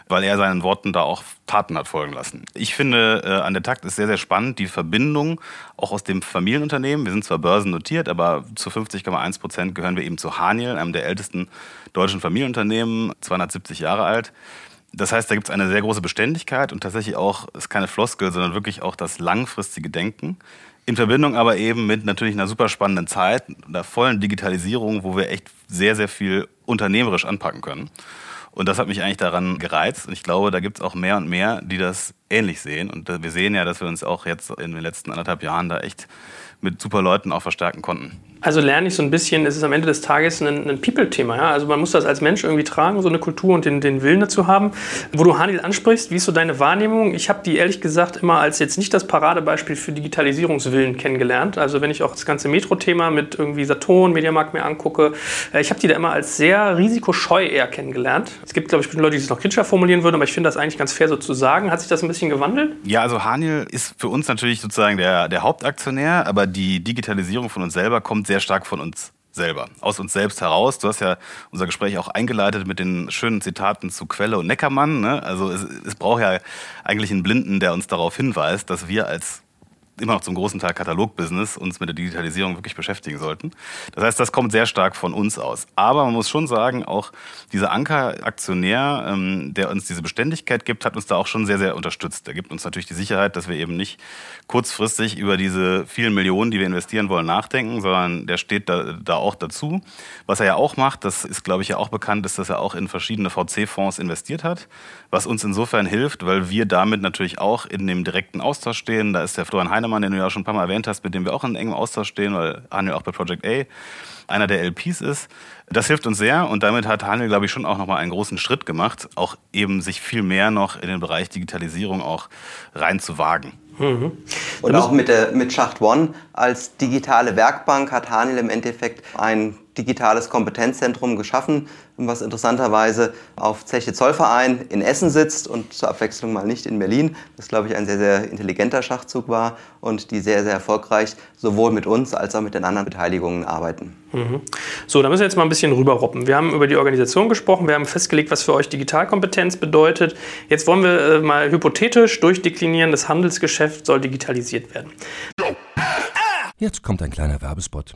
weil er seinen Worten da auch Taten hat folgen lassen. Ich finde, äh, an der Takt ist sehr, sehr spannend die Verbindung auch aus dem Familienunternehmen. Wir sind zwar börsennotiert, aber zu 50,1 Prozent gehören wir eben zu Haniel, einem der ältesten deutschen Familienunternehmen, 270 Jahre alt. Das heißt, da gibt es eine sehr große Beständigkeit und tatsächlich auch, ist keine Floskel, sondern wirklich auch das langfristige Denken. In Verbindung aber eben mit natürlich einer super spannenden Zeit, einer vollen Digitalisierung, wo wir echt sehr, sehr viel unternehmerisch anpacken können. Und das hat mich eigentlich daran gereizt. Und ich glaube, da gibt es auch mehr und mehr, die das ähnlich sehen. Und wir sehen ja, dass wir uns auch jetzt in den letzten anderthalb Jahren da echt mit super Leuten auch verstärken konnten. Also lerne ich so ein bisschen, es ist am Ende des Tages ein, ein People-Thema. Ja? Also man muss das als Mensch irgendwie tragen, so eine Kultur und den, den Willen dazu haben. Wo du Hanil ansprichst, wie ist so deine Wahrnehmung? Ich habe die ehrlich gesagt immer als jetzt nicht das Paradebeispiel für Digitalisierungswillen kennengelernt. Also wenn ich auch das ganze Metro-Thema mit irgendwie Saturn, Mediamarkt mir angucke, äh, ich habe die da immer als sehr risikoscheu eher kennengelernt. Es gibt, glaube ich, Leute, die es noch kritischer formulieren würden, aber ich finde das eigentlich ganz fair so zu sagen. Hat sich das ein bisschen gewandelt? Ja, also Hanil ist für uns natürlich sozusagen der, der Hauptaktionär, aber die Digitalisierung von uns selber kommt sehr stark von uns selber, aus uns selbst heraus. Du hast ja unser Gespräch auch eingeleitet mit den schönen Zitaten zu Quelle und Neckermann. Ne? Also es, es braucht ja eigentlich einen Blinden, der uns darauf hinweist, dass wir als immer noch zum großen Teil Katalogbusiness uns mit der Digitalisierung wirklich beschäftigen sollten. Das heißt, das kommt sehr stark von uns aus. Aber man muss schon sagen, auch dieser Anker-Aktionär, ähm, der uns diese Beständigkeit gibt, hat uns da auch schon sehr, sehr unterstützt. Der gibt uns natürlich die Sicherheit, dass wir eben nicht kurzfristig über diese vielen Millionen, die wir investieren wollen, nachdenken, sondern der steht da, da auch dazu. Was er ja auch macht, das ist, glaube ich, ja auch bekannt, ist, dass er auch in verschiedene VC-Fonds investiert hat, was uns insofern hilft, weil wir damit natürlich auch in dem direkten Austausch stehen. Da ist der Florian Heinemann den du ja schon ein paar Mal erwähnt hast, mit dem wir auch in engem Austausch stehen, weil Hanel auch bei Project A einer der LPs ist. Das hilft uns sehr und damit hat Hanel, glaube ich, schon auch nochmal einen großen Schritt gemacht, auch eben sich viel mehr noch in den Bereich Digitalisierung auch reinzuwagen. Mhm. Und auch mit, der, mit Schacht One als digitale Werkbank hat Hanel im Endeffekt ein digitales Kompetenzzentrum geschaffen, was interessanterweise auf Zeche Zollverein in Essen sitzt und zur Abwechslung mal nicht in Berlin. Das, glaube ich, ein sehr, sehr intelligenter Schachzug war und die sehr, sehr erfolgreich sowohl mit uns als auch mit den anderen Beteiligungen arbeiten. Mhm. So, da müssen wir jetzt mal ein bisschen rüberroppen. Wir haben über die Organisation gesprochen, wir haben festgelegt, was für euch Digitalkompetenz bedeutet. Jetzt wollen wir äh, mal hypothetisch durchdeklinieren, das Handelsgeschäft soll digitalisiert werden. Jetzt kommt ein kleiner Werbespot.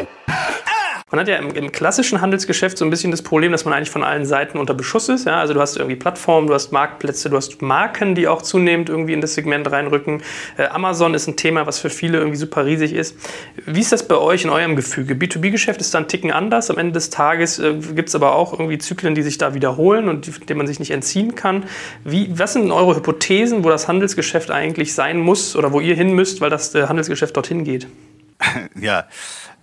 Man hat ja im, im, klassischen Handelsgeschäft so ein bisschen das Problem, dass man eigentlich von allen Seiten unter Beschuss ist. Ja? Also du hast irgendwie Plattformen, du hast Marktplätze, du hast Marken, die auch zunehmend irgendwie in das Segment reinrücken. Äh, Amazon ist ein Thema, was für viele irgendwie super riesig ist. Wie ist das bei euch in eurem Gefüge? B2B-Geschäft ist da ein Ticken anders. Am Ende des Tages äh, gibt es aber auch irgendwie Zyklen, die sich da wiederholen und denen man sich nicht entziehen kann. Wie, was sind eure Hypothesen, wo das Handelsgeschäft eigentlich sein muss oder wo ihr hin müsst, weil das äh, Handelsgeschäft dorthin geht? Ja,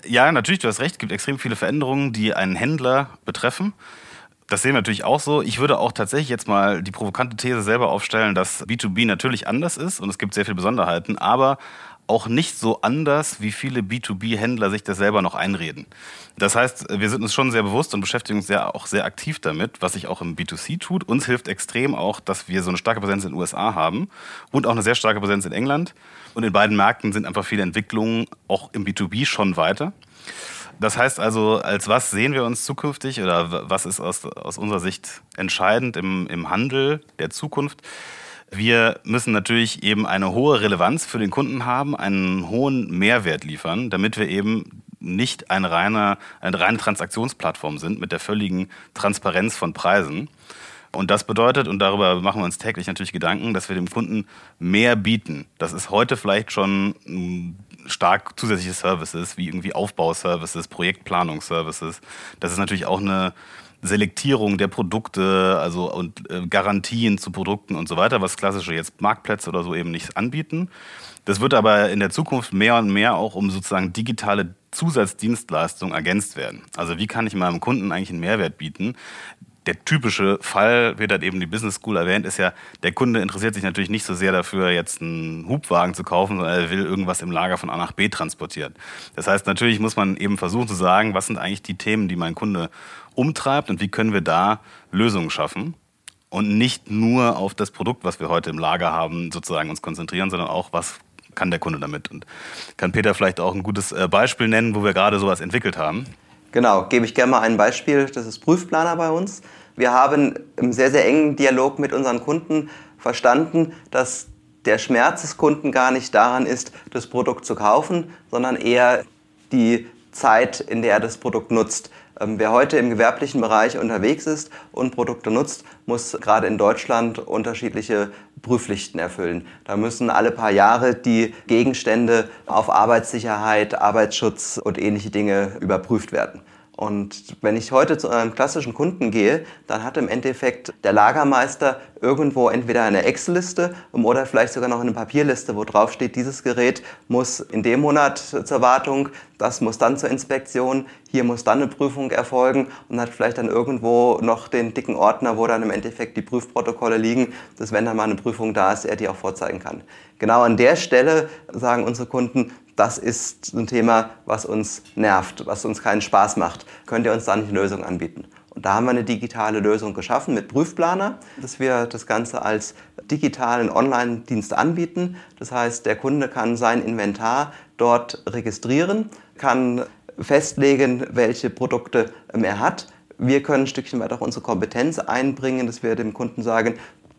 ja, natürlich, du hast recht. Es gibt extrem viele Veränderungen, die einen Händler betreffen. Das sehen wir natürlich auch so. Ich würde auch tatsächlich jetzt mal die provokante These selber aufstellen, dass B2B natürlich anders ist und es gibt sehr viele Besonderheiten, aber auch nicht so anders, wie viele B2B-Händler sich das selber noch einreden. Das heißt, wir sind uns schon sehr bewusst und beschäftigen uns sehr, auch sehr aktiv damit, was sich auch im B2C tut. Uns hilft extrem auch, dass wir so eine starke Präsenz in den USA haben und auch eine sehr starke Präsenz in England. Und in beiden Märkten sind einfach viele Entwicklungen auch im B2B schon weiter. Das heißt also, als was sehen wir uns zukünftig oder was ist aus, aus unserer Sicht entscheidend im, im Handel der Zukunft? Wir müssen natürlich eben eine hohe Relevanz für den Kunden haben, einen hohen Mehrwert liefern, damit wir eben nicht eine reine, eine reine Transaktionsplattform sind mit der völligen Transparenz von Preisen. Und das bedeutet, und darüber machen wir uns täglich natürlich Gedanken, dass wir dem Kunden mehr bieten. Das ist heute vielleicht schon stark zusätzliche Services, wie irgendwie Aufbauservices, Projektplanungsservices. Das ist natürlich auch eine Selektierung der Produkte, also und äh, Garantien zu Produkten und so weiter, was klassische jetzt Marktplätze oder so eben nicht anbieten. Das wird aber in der Zukunft mehr und mehr auch um sozusagen digitale Zusatzdienstleistungen ergänzt werden. Also wie kann ich meinem Kunden eigentlich einen Mehrwert bieten, der typische Fall, wird halt eben die Business School erwähnt, ist ja, der Kunde interessiert sich natürlich nicht so sehr dafür, jetzt einen Hubwagen zu kaufen, sondern er will irgendwas im Lager von A nach B transportieren. Das heißt, natürlich muss man eben versuchen zu sagen, was sind eigentlich die Themen, die mein Kunde umtreibt und wie können wir da Lösungen schaffen und nicht nur auf das Produkt, was wir heute im Lager haben, sozusagen uns konzentrieren, sondern auch, was kann der Kunde damit. Und kann Peter vielleicht auch ein gutes äh, Beispiel nennen, wo wir gerade sowas entwickelt haben? Genau, gebe ich gerne mal ein Beispiel. Das ist Prüfplaner bei uns. Wir haben im sehr, sehr engen Dialog mit unseren Kunden verstanden, dass der Schmerz des Kunden gar nicht daran ist, das Produkt zu kaufen, sondern eher die Zeit, in der er das Produkt nutzt. Ähm, wer heute im gewerblichen Bereich unterwegs ist und Produkte nutzt, muss gerade in Deutschland unterschiedliche Prüfpflichten erfüllen. Da müssen alle paar Jahre die Gegenstände auf Arbeitssicherheit, Arbeitsschutz und ähnliche Dinge überprüft werden. Und wenn ich heute zu einem klassischen Kunden gehe, dann hat im Endeffekt der Lagermeister irgendwo entweder eine Excel-Liste oder vielleicht sogar noch eine Papierliste, wo drauf steht, dieses Gerät muss in dem Monat zur Wartung, das muss dann zur Inspektion, hier muss dann eine Prüfung erfolgen und hat vielleicht dann irgendwo noch den dicken Ordner, wo dann im Endeffekt die Prüfprotokolle liegen, dass wenn dann mal eine Prüfung da ist, er die auch vorzeigen kann. Genau an der Stelle sagen unsere Kunden, das ist ein Thema, was uns nervt, was uns keinen Spaß macht. Könnt ihr uns da nicht eine Lösung anbieten? Und da haben wir eine digitale Lösung geschaffen mit Prüfplaner, dass wir das Ganze als digitalen Online-Dienst anbieten. Das heißt, der Kunde kann sein Inventar dort registrieren, kann festlegen, welche Produkte er hat. Wir können ein Stückchen weiter auch unsere Kompetenz einbringen, dass wir dem Kunden sagen,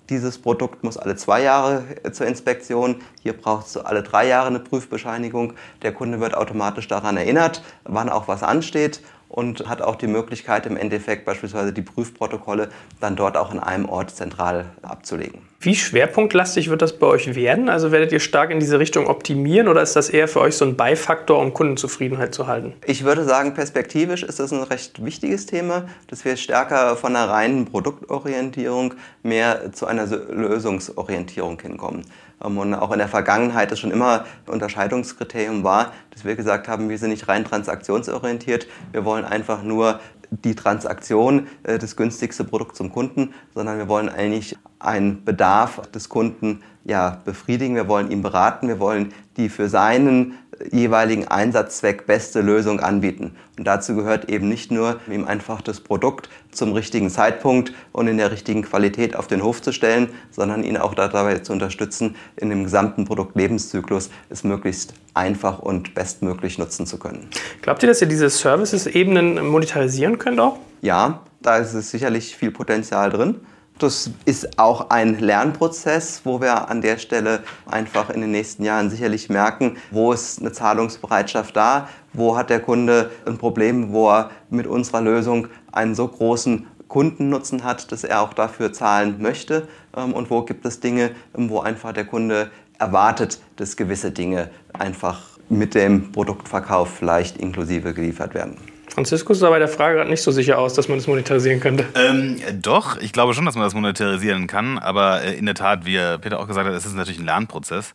dieses Produkt muss alle zwei Jahre äh, zur Inspektion, hier braucht es alle drei Jahre eine Prüfbescheinigung. Der Kunde wird automatisch daran erinnert, wann auch was ansteht und hat auch die Möglichkeit, im Endeffekt beispielsweise die Prüfprotokolle dann dort auch an einem Ort zentral abzulegen. Wie schwerpunktlastig wird das bei euch werden? Also werdet ihr stark in diese Richtung optimieren oder ist das eher für euch so ein Beifaktor, um Kundenzufriedenheit zu halten? Ich würde sagen, perspektivisch ist das ein recht wichtiges Thema, dass wir stärker von einer reinen Produktorientierung mehr zu einer Lösungsorientierung hinkommen. Ähm, und auch in der Vergangenheit es schon immer ein Unterscheidungskriterium war, dass wir gesagt haben, wir sind nicht rein transaktionsorientiert, wir wollen einfach nur die Transaktion, äh, das günstigste Produkt zum Kunden, sondern wir wollen eigentlich einen Bedarf des Kunden ja, befriedigen, wir wollen ihn beraten, wir wollen die für seinen jeweiligen Einsatzzweck beste Lösung anbieten. Und dazu gehört eben nicht nur, ihm einfach das Produkt zum richtigen Zeitpunkt und in der richtigen Qualität auf den Hof zu stellen, sondern ihn auch dabei zu unterstützen, in dem gesamten Produktlebenszyklus es möglichst einfach und bestmöglich nutzen zu können. Glaubt ihr, dass ihr diese Services-Ebenen monetarisieren könnt auch? Ja, da ist es sicherlich viel Potenzial drin. Das ist auch ein Lernprozess, wo wir an der Stelle einfach in den nächsten Jahren sicherlich merken, wo ist eine Zahlungsbereitschaft da, wo hat der Kunde ein Problem, wo er mit unserer Lösung einen so großen Kundennutzen hat, dass er auch dafür zahlen möchte ähm, und wo gibt es Dinge, wo einfach der Kunde erwartet, dass gewisse Dinge einfach mit dem Produktverkauf vielleicht inklusive geliefert werden. Franziskus sah bei der Frage gerade nicht so sicher aus, dass man das monetarisieren könnte. Ähm, doch, ich glaube schon, dass man das monetarisieren kann, aber äh, in der Tat, wie Peter auch gesagt hat, es ist natürlich ein Lernprozess.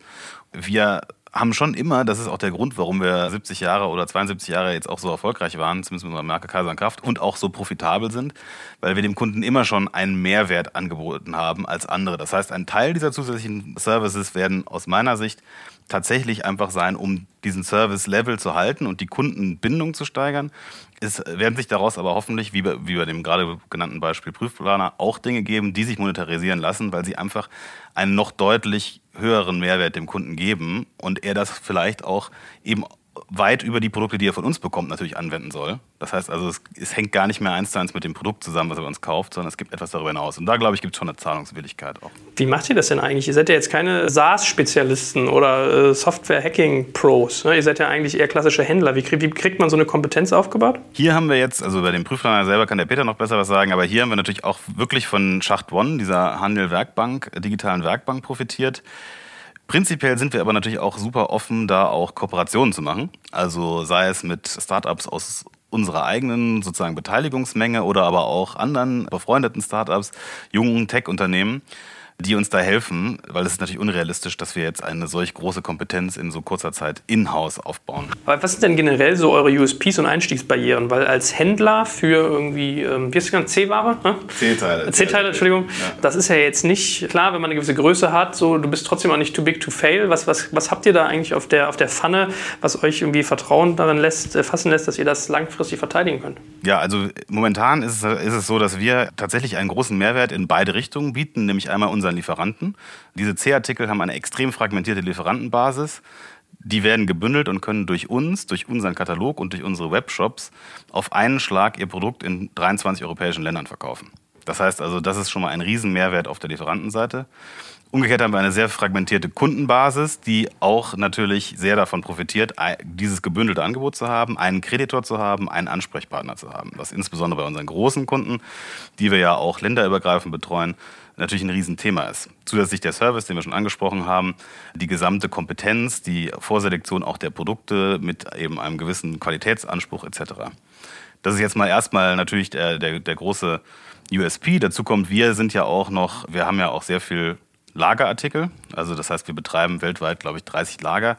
Wir haben schon immer, das ist auch der Grund, warum wir 70 Jahre oder 72 Jahre jetzt auch so erfolgreich waren, zumindest mit unserer Marke Kaiser und Kraft und auch so profitabel sind, weil wir dem Kunden immer schon einen Mehrwert angeboten haben als andere. Das heißt, ein Teil dieser zusätzlichen Services werden aus meiner Sicht tatsächlich einfach sein, um diesen Service-Level zu halten und die Kundenbindung zu steigern. Es werden sich daraus aber hoffentlich, wie bei, wie bei dem gerade genannten Beispiel Prüfplaner, auch Dinge geben, die sich monetarisieren lassen, weil sie einfach einen noch deutlich höheren Mehrwert dem Kunden geben und er das vielleicht auch eben weit über die Produkte, die er von uns bekommt, natürlich anwenden soll. Das heißt also, es, es, hängt gar nicht mehr eins zu eins mit dem Produkt zusammen, was er bei uns kauft, sondern es gibt etwas darüber hinaus. Und da, glaube ich, gibt es schon eine Zahlungswilligkeit auch. Wie macht ihr das denn eigentlich? Ihr seid ja jetzt keine SaaS-Spezialisten oder äh, Software-Hacking-Pros. Ne? Ihr seid ja eigentlich eher klassische Händler. Wie, krieg, wie, kriegt man so eine Kompetenz aufgebaut? Hier haben wir jetzt, also bei dem Prüfplaner selber kann der Peter noch besser was sagen, aber hier haben wir natürlich auch wirklich von Schacht One, dieser Handel-Werkbank, digitalen Werkbank profitiert. Prinzipiell sind wir aber natürlich auch super offen, da auch Kooperationen zu machen. Also sei es mit Startups aus unserer eigenen sozusagen Beteiligungsmenge oder aber auch anderen befreundeten Startups, jungen Tech-Unternehmen die uns da helfen, weil es ist natürlich unrealistisch, dass wir jetzt eine solch große Kompetenz in so kurzer Zeit in-house aufbauen. Aber was sind denn generell so eure USPs und Einstiegsbarrieren? Weil als Händler für irgendwie, ähm, wie ist das C-Ware? Ne? C-Teile. C-Teile, Entschuldigung. Ja. Das ist ja jetzt nicht klar, wenn man eine gewisse Größe hat, so du bist trotzdem auch nicht too big to fail. Was, was, was habt ihr da eigentlich auf der, auf der Pfanne, was euch irgendwie Vertrauen darin lässt, äh, fassen lässt, dass ihr das langfristig verteidigen könnt? Ja, also momentan ist es, ist es so, dass wir tatsächlich einen großen Mehrwert in beide Richtungen bieten, nämlich einmal unser unseren Lieferanten. Diese C-Artikel haben eine extrem fragmentierte Lieferantenbasis. Die werden gebündelt und können durch uns, durch unseren Katalog und durch unsere Webshops auf einen Schlag ihr Produkt in 23 europäischen Ländern verkaufen. Das heißt also, das ist schon mal ein Riesenmehrwert auf der Lieferantenseite. Umgekehrt haben wir eine sehr fragmentierte Kundenbasis, die auch natürlich sehr davon profitiert, dieses gebündelte Angebot zu haben, einen Kreditor zu haben, einen Ansprechpartner zu haben. Was insbesondere bei unseren großen Kunden, die wir ja auch länderübergreifend betreuen, natürlich ein Riesenthema ist. Zusätzlich der Service, den wir schon angesprochen haben, die gesamte Kompetenz, die Vorselektion auch der Produkte mit eben einem gewissen Qualitätsanspruch etc. Das ist jetzt mal erstmal natürlich der, der, der große USP. Dazu kommt, wir sind ja auch noch, wir haben ja auch sehr viel Lagerartikel. Also das heißt, wir betreiben weltweit, glaube ich, 30 Lager.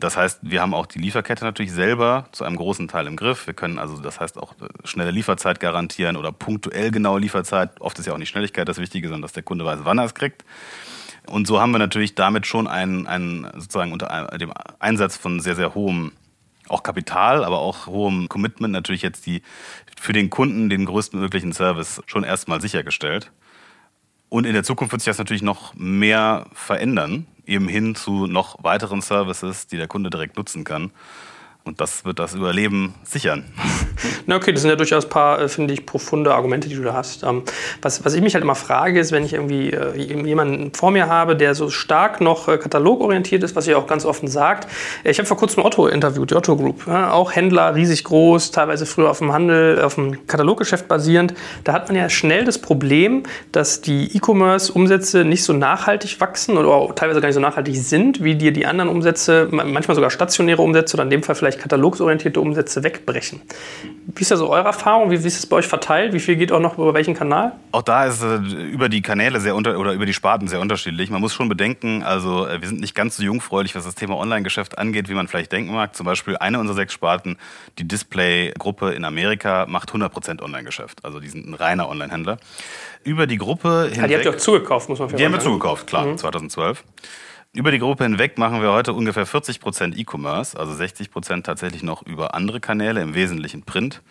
Das heißt, wir haben auch die Lieferkette natürlich selber zu einem großen Teil im Griff. Wir können also, das heißt, auch schnelle Lieferzeit garantieren oder punktuell genaue Lieferzeit. Oft ist ja auch nicht Schnelligkeit das Wichtige, sondern dass der Kunde weiß, wann er es kriegt. Und so haben wir natürlich damit schon einen, einen sozusagen unter dem Einsatz von sehr, sehr hohem auch Kapital, aber auch hohem Commitment natürlich jetzt die für den Kunden den größtmöglichen Service schon erstmal sichergestellt. Und in der Zukunft wird sich das natürlich noch mehr verändern, eben hin zu noch weiteren Services, die der Kunde direkt nutzen kann. Und das wird das Überleben sichern. Na okay, das sind ja durchaus ein paar, äh, finde ich, profunde Argumente, die du da hast. Ähm, was, was ich mich halt immer frage, ist, wenn ich irgendwie äh, jemanden vor mir habe, der so stark noch äh, katalogorientiert ist, was ihr auch ganz offen sagt. Ich habe vor kurzem Otto interviewt, die Otto Group. Auch Händler, riesig groß, teilweise früher auf dem Handel, auf dem Kataloggeschäft basierend. Da hat man ja schnell das Problem, dass die E-Commerce-Umsätze nicht so nachhaltig wachsen oder teilweise gar nicht so nachhaltig sind, wie dir die anderen Umsätze, manchmal sogar stationäre Umsätze oder in dem Fall vielleicht katalogsorientierte Umsätze wegbrechen. Wie ist da so eure Erfahrung? Wie ist es bei euch verteilt? Wie viel geht auch noch über welchen Kanal? Auch da ist es äh, über die Kanäle sehr unter oder über die Sparten sehr unterschiedlich. Man muss schon bedenken, also äh, wir sind nicht ganz so jungfräulich, was das Thema Online-Geschäft angeht, wie man vielleicht denken mag. Zum Beispiel eine unserer sechs Sparten, die Display-Gruppe in Amerika, macht 100% Online-Geschäft. Also die sind ein reiner Online-Händler. Über die Gruppe hinweg... Ja, die habt ihr auch zugekauft, muss man Die haben wir zugekauft, klar, mhm. 2012. Über die Gruppe hinweg machen wir heute ungefähr 40 Prozent E-Commerce, also 60 Prozent tatsächlich noch über andere Kanäle, im Wesentlichen Print.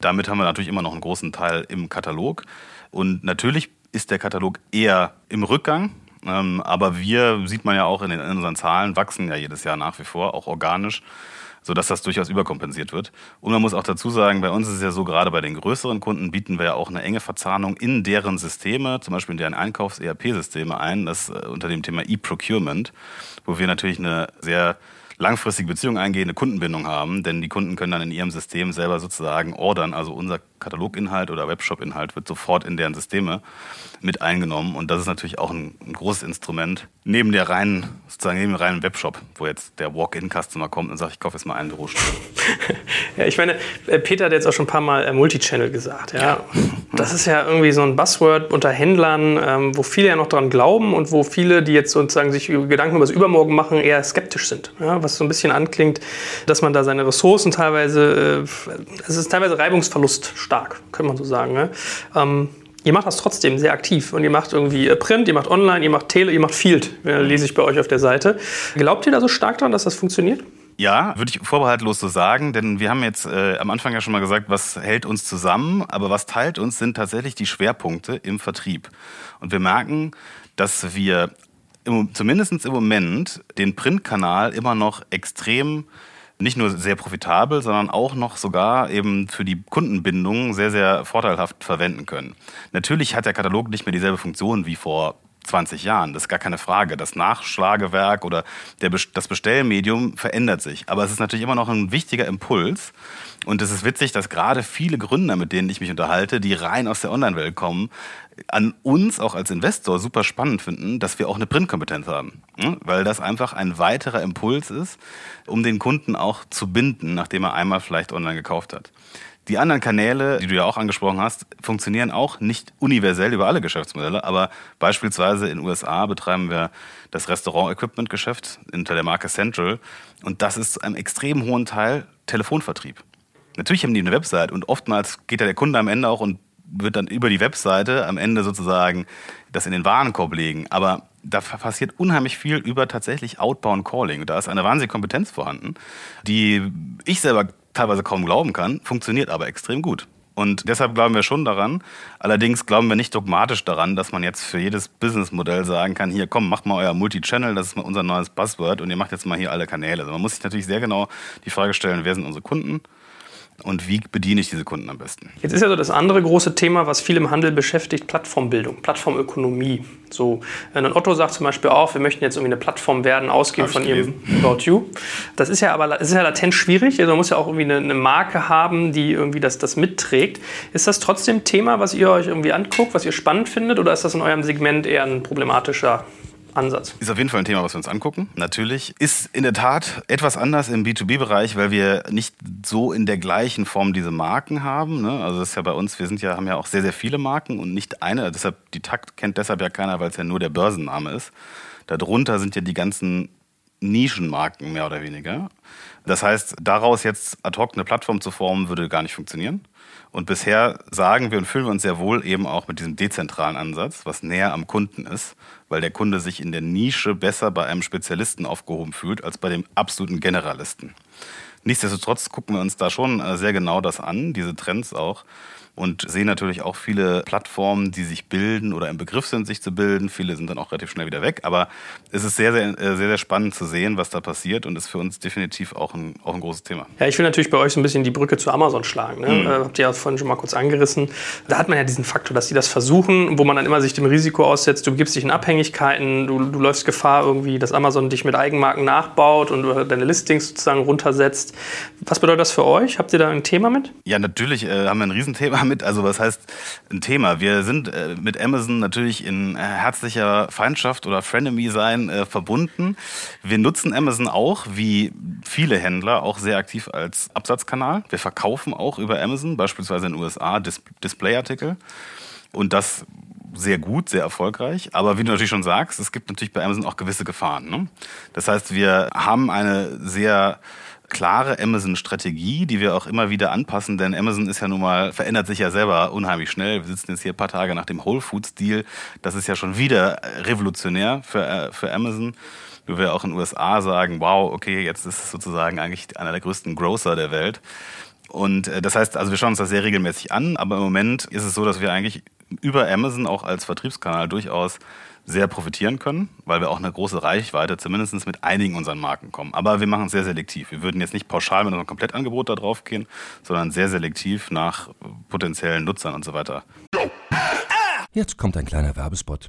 Damit haben wir natürlich immer noch einen großen Teil im Katalog. Und natürlich ist der Katalog eher im Rückgang. Ähm, aber wir, sieht man ja auch in, unseren Zahlen, wachsen ja jedes Jahr nach wie vor, auch organisch sodass das durchaus überkompensiert wird. Und man muss auch dazu sagen, bei uns ist es ja so, gerade bei den größeren Kunden bieten wir ja auch eine enge Verzahnung in deren Systeme, zum Beispiel in deren Einkaufs-ERP-Systeme ein, das äh, unter dem Thema E-Procurement, wo wir natürlich eine sehr langfristige Beziehung eingehen, eine Kundenbindung haben, denn die Kunden können dann in ihrem System selber sozusagen ordern, also unser Kataloginhalt oder Webshop-Inhalt wird sofort in deren Systeme mit eingenommen. Und das ist natürlich auch ein, ein, großes Instrument neben der reinen, sozusagen neben dem reinen Webshop, wo jetzt der Walk-in-Customer kommt und sagt, ich kaufe jetzt mal einen Bürostuhl. ja, ich meine, äh, Peter hat jetzt auch schon ein paar Mal äh, Multichannel gesagt. Ja? ja. Das ist ja irgendwie so ein Buzzword unter Händlern, ähm, wo viele ja noch dran glauben und wo viele, die jetzt sozusagen sich Gedanken über das Übermorgen machen, eher skeptisch sind. Ja? Was so ein bisschen anklingt, dass man da seine Ressourcen teilweise, äh, es ist teilweise Reibungsverlust stark, könnte man so sagen. Ne? Ähm, Ihr macht das trotzdem sehr aktiv und ihr macht irgendwie äh, Print, ihr macht Online, ihr macht Tele, ihr macht Field, äh, lese ich bei euch auf der Seite. Glaubt ihr da so stark dran, dass das funktioniert? Ja, würde ich vorbehaltlos so sagen, denn wir haben jetzt äh, am Anfang ja schon mal gesagt, was hält uns zusammen, aber was teilt uns sind tatsächlich die Schwerpunkte im Vertrieb. Und wir merken, dass wir im, zumindest im Moment den Printkanal immer noch extrem nicht nur sehr profitabel, sondern auch noch sogar eben für die Kundenbindung sehr, sehr vorteilhaft verwenden können. Natürlich hat der Katalog nicht mehr dieselbe Funktion wie vor 20 Jahren. Das ist gar keine Frage. Das Nachschlagewerk oder der, das Bestellmedium verändert sich. Aber es ist natürlich immer noch ein wichtiger Impuls. Und es ist witzig, dass gerade viele Gründer, mit denen ich mich unterhalte, die rein aus der Online-Welt kommen, an uns auch als Investor super spannend finden, dass wir auch eine Printkompetenz haben. Weil das einfach ein weiterer Impuls ist, um den Kunden auch zu binden, nachdem er einmal vielleicht online gekauft hat. Die anderen Kanäle, die du ja auch angesprochen hast, funktionieren auch nicht universell über alle Geschäftsmodelle, aber beispielsweise in USA betreiben wir das Restaurant-Equipment-Geschäft unter der Marke Central und das ist zu einem extrem hohen Teil Telefonvertrieb. Natürlich haben die eine Website und oftmals geht ja der Kunde am Ende auch und wird dann über die Webseite am Ende sozusagen das in den Warenkorb legen. Aber da passiert unheimlich viel über tatsächlich Outbound Calling. Da ist eine wahnsinnige Kompetenz vorhanden, die ich selber teilweise kaum glauben kann, funktioniert aber extrem gut. Und deshalb glauben wir schon daran. Allerdings glauben wir nicht dogmatisch daran, dass man jetzt für jedes Businessmodell sagen kann, hier komm, macht mal euer Multi-Channel, das ist unser neues Buzzword und ihr macht jetzt mal hier alle Kanäle. Also man muss sich natürlich sehr genau die Frage stellen, wer sind unsere Kunden? Und wie bediene ich diese Kunden am besten? Jetzt ist ja so das andere große Thema, was viel im Handel beschäftigt, Plattformbildung, Plattformökonomie. So, ein Otto sagt zum Beispiel auch, wir möchten jetzt irgendwie eine Plattform werden, ausgehen von ihrem About You. Das ist ja aber ist ja latent schwierig. Also man muss ja auch irgendwie eine, eine, Marke haben, die irgendwie das, das mitträgt. Ist das trotzdem Thema, was ihr euch irgendwie anguckt, was ihr spannend findet, oder ist das in eurem Segment eher ein problematischer Ansatz. Ist auf jeden Fall ein Thema, was wir uns angucken. Natürlich. Ist in der Tat etwas anders im B2B-Bereich, weil wir nicht so in der gleichen Form diese Marken haben. Ne? Also das ist ja bei uns, wir sind ja, haben ja auch sehr, sehr viele Marken und nicht eine. Deshalb, die Takt kennt deshalb ja keiner, weil es ja nur der Börsenname ist. Darunter sind ja die ganzen Nischenmarken mehr oder weniger. Das heißt, daraus jetzt ad hoc eine Plattform zu formen, würde gar nicht funktionieren. Und bisher sagen wir und fühlen wir uns sehr wohl eben auch mit diesem dezentralen Ansatz, was näher am Kunden ist, weil der Kunde sich in der Nische besser bei einem Spezialisten aufgehoben fühlt als bei dem absoluten Generalisten. Nichtsdestotrotz gucken wir uns da schon äh, sehr genau das an, diese Trends auch. Und sehen natürlich auch viele Plattformen, die sich bilden oder im Begriff sind, sich zu bilden. Viele sind dann auch relativ schnell wieder weg. Aber es ist sehr, sehr, äh, sehr, sehr spannend zu sehen, was da passiert und ist für uns definitiv auch ein, auch ein großes Thema. Ja, ich will natürlich bei euch so ein bisschen die Brücke zu Amazon schlagen. Ne? Mhm. Äh, habt ihr ja vorhin schon mal kurz angerissen. Da hat man ja diesen Faktor, dass die das versuchen, wo man dann immer sich dem Risiko aussetzt, du gibst dich in Abhängigkeiten, du, du läufst Gefahr irgendwie, dass Amazon dich mit Eigenmarken nachbaut und deine Listings sozusagen runtersetzt. Was bedeutet das für euch? Habt ihr da ein Thema mit? Ja, natürlich äh, haben wir ein Riesenthema mit. Also was heißt ein Thema? Wir sind äh, mit Amazon natürlich in äh, herzlicher Feindschaft oder Frenemy sein äh, verbunden. Wir nutzen Amazon auch, wie viele Händler, auch sehr aktiv als Absatzkanal. Wir verkaufen auch über Amazon, beispielsweise in den USA, Dis Displayartikel. Und das sehr gut, sehr erfolgreich. Aber wie du natürlich schon sagst, es gibt natürlich bei Amazon auch gewisse Gefahren. Ne? Das heißt, wir haben eine sehr klare Amazon-Strategie, die wir auch immer wieder anpassen, denn Amazon ist ja nun mal, verändert sich ja selber unheimlich schnell. Wir sitzen jetzt hier ein paar Tage nach dem Whole Foods-Deal. Das ist ja schon wieder revolutionär für, äh, für Amazon. Wo wir auch in den USA sagen, wow, okay, jetzt ist es sozusagen eigentlich einer der größten Grocer der Welt. Und äh, das heißt, also wir schauen uns das sehr regelmäßig an, aber im Moment ist es so, dass wir eigentlich über Amazon auch als Vertriebskanal durchaus sehr profitieren können, weil wir auch eine große Reichweite zumindest mit einigen unseren Marken kommen. Aber wir machen es sehr selektiv. Wir würden jetzt nicht pauschal mit unserem Komplettangebot da drauf gehen, sondern sehr selektiv nach potenziellen Nutzern und so weiter. Jetzt kommt ein kleiner Werbespot.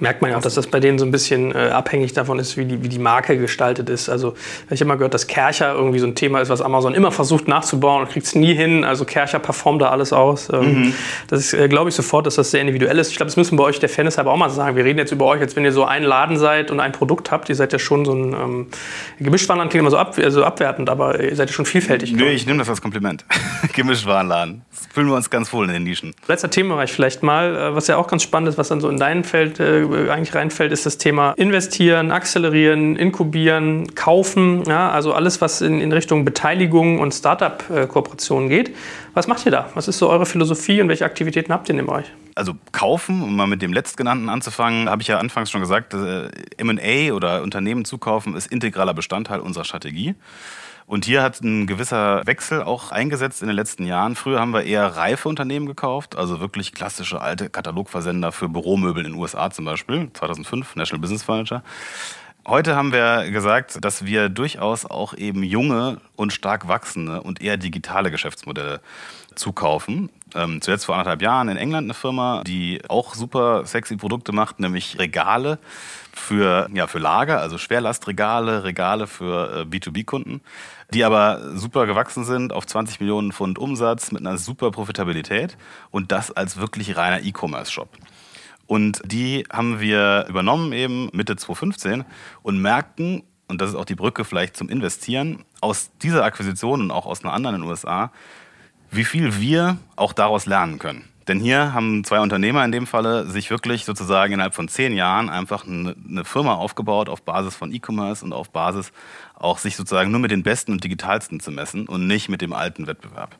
merkt man ja auch, dass das bei denen so ein bisschen äh, abhängig davon ist, wie die, wie die Marke gestaltet ist. Also ich habe immer gehört, dass Kercher irgendwie so ein Thema ist, was Amazon immer versucht nachzubauen und kriegt es nie hin. Also Kercher performt da alles aus. Ähm, mhm. Das ist, äh, glaube ich, sofort, dass das sehr individuell ist. Ich glaube, das müssen wir euch der Fairness aber auch mal sagen. Wir reden jetzt über euch, als wenn ihr so ein Laden seid und ein Produkt habt. Ihr seid ja schon so ein ähm, Gemischtwarenladen klingt immer so, ab, also abwertend, aber ihr seid ja schon vielfältig. Nö, ich nehme das als Kompliment. Gemischtwarenladen. Das fühlen wir uns ganz wohl in den Nischen. Letzter Themenbereich vielleicht mal, äh, was ja auch ganz spannend ist, was dann so in deinem Feld äh, eigentlich reinfällt, ist das Thema investieren, akzelerieren, inkubieren, kaufen. Ja, also alles, was in, in Richtung Beteiligung und Startup-Kooperationen geht. Was macht ihr da? Was ist so eure Philosophie und welche Aktivitäten habt ihr in dem Bereich? Also kaufen, um mal mit dem letztgenannten anzufangen, habe ich ja anfangs schon gesagt, äh, M&A oder Unternehmen zukaufen ist integraler Bestandteil unserer Strategie. Und hier hat ein gewisser Wechsel auch eingesetzt in den letzten Jahren. Früher haben wir eher reife Unternehmen gekauft, also wirklich klassische alte Katalogversender für Büromöbel in den USA zum Beispiel, 2005, National Business Furniture. Heute haben wir gesagt, dass wir durchaus auch eben junge und stark wachsende und eher digitale Geschäftsmodelle zukaufen. Ähm, zuletzt vor anderthalb Jahren in England eine Firma, die auch super sexy Produkte macht, nämlich Regale für, ja, für Lager, also Schwerlastregale, Regale für äh, B2B-Kunden die aber super gewachsen sind auf 20 Millionen Pfund Umsatz mit einer super Profitabilität und das als wirklich reiner E-Commerce-Shop. Und die haben wir übernommen eben Mitte 2015 und merkten, und das ist auch die Brücke vielleicht zum Investieren, aus dieser Akquisition und auch aus einer anderen in den USA, wie viel wir auch daraus lernen können. Denn hier haben zwei Unternehmer in dem Falle sich wirklich sozusagen innerhalb von zehn Jahren einfach eine, Firma aufgebaut auf Basis von E-Commerce und auf Basis auch sich sozusagen nur mit den Besten und Digitalsten zu messen und nicht mit dem alten Wettbewerb.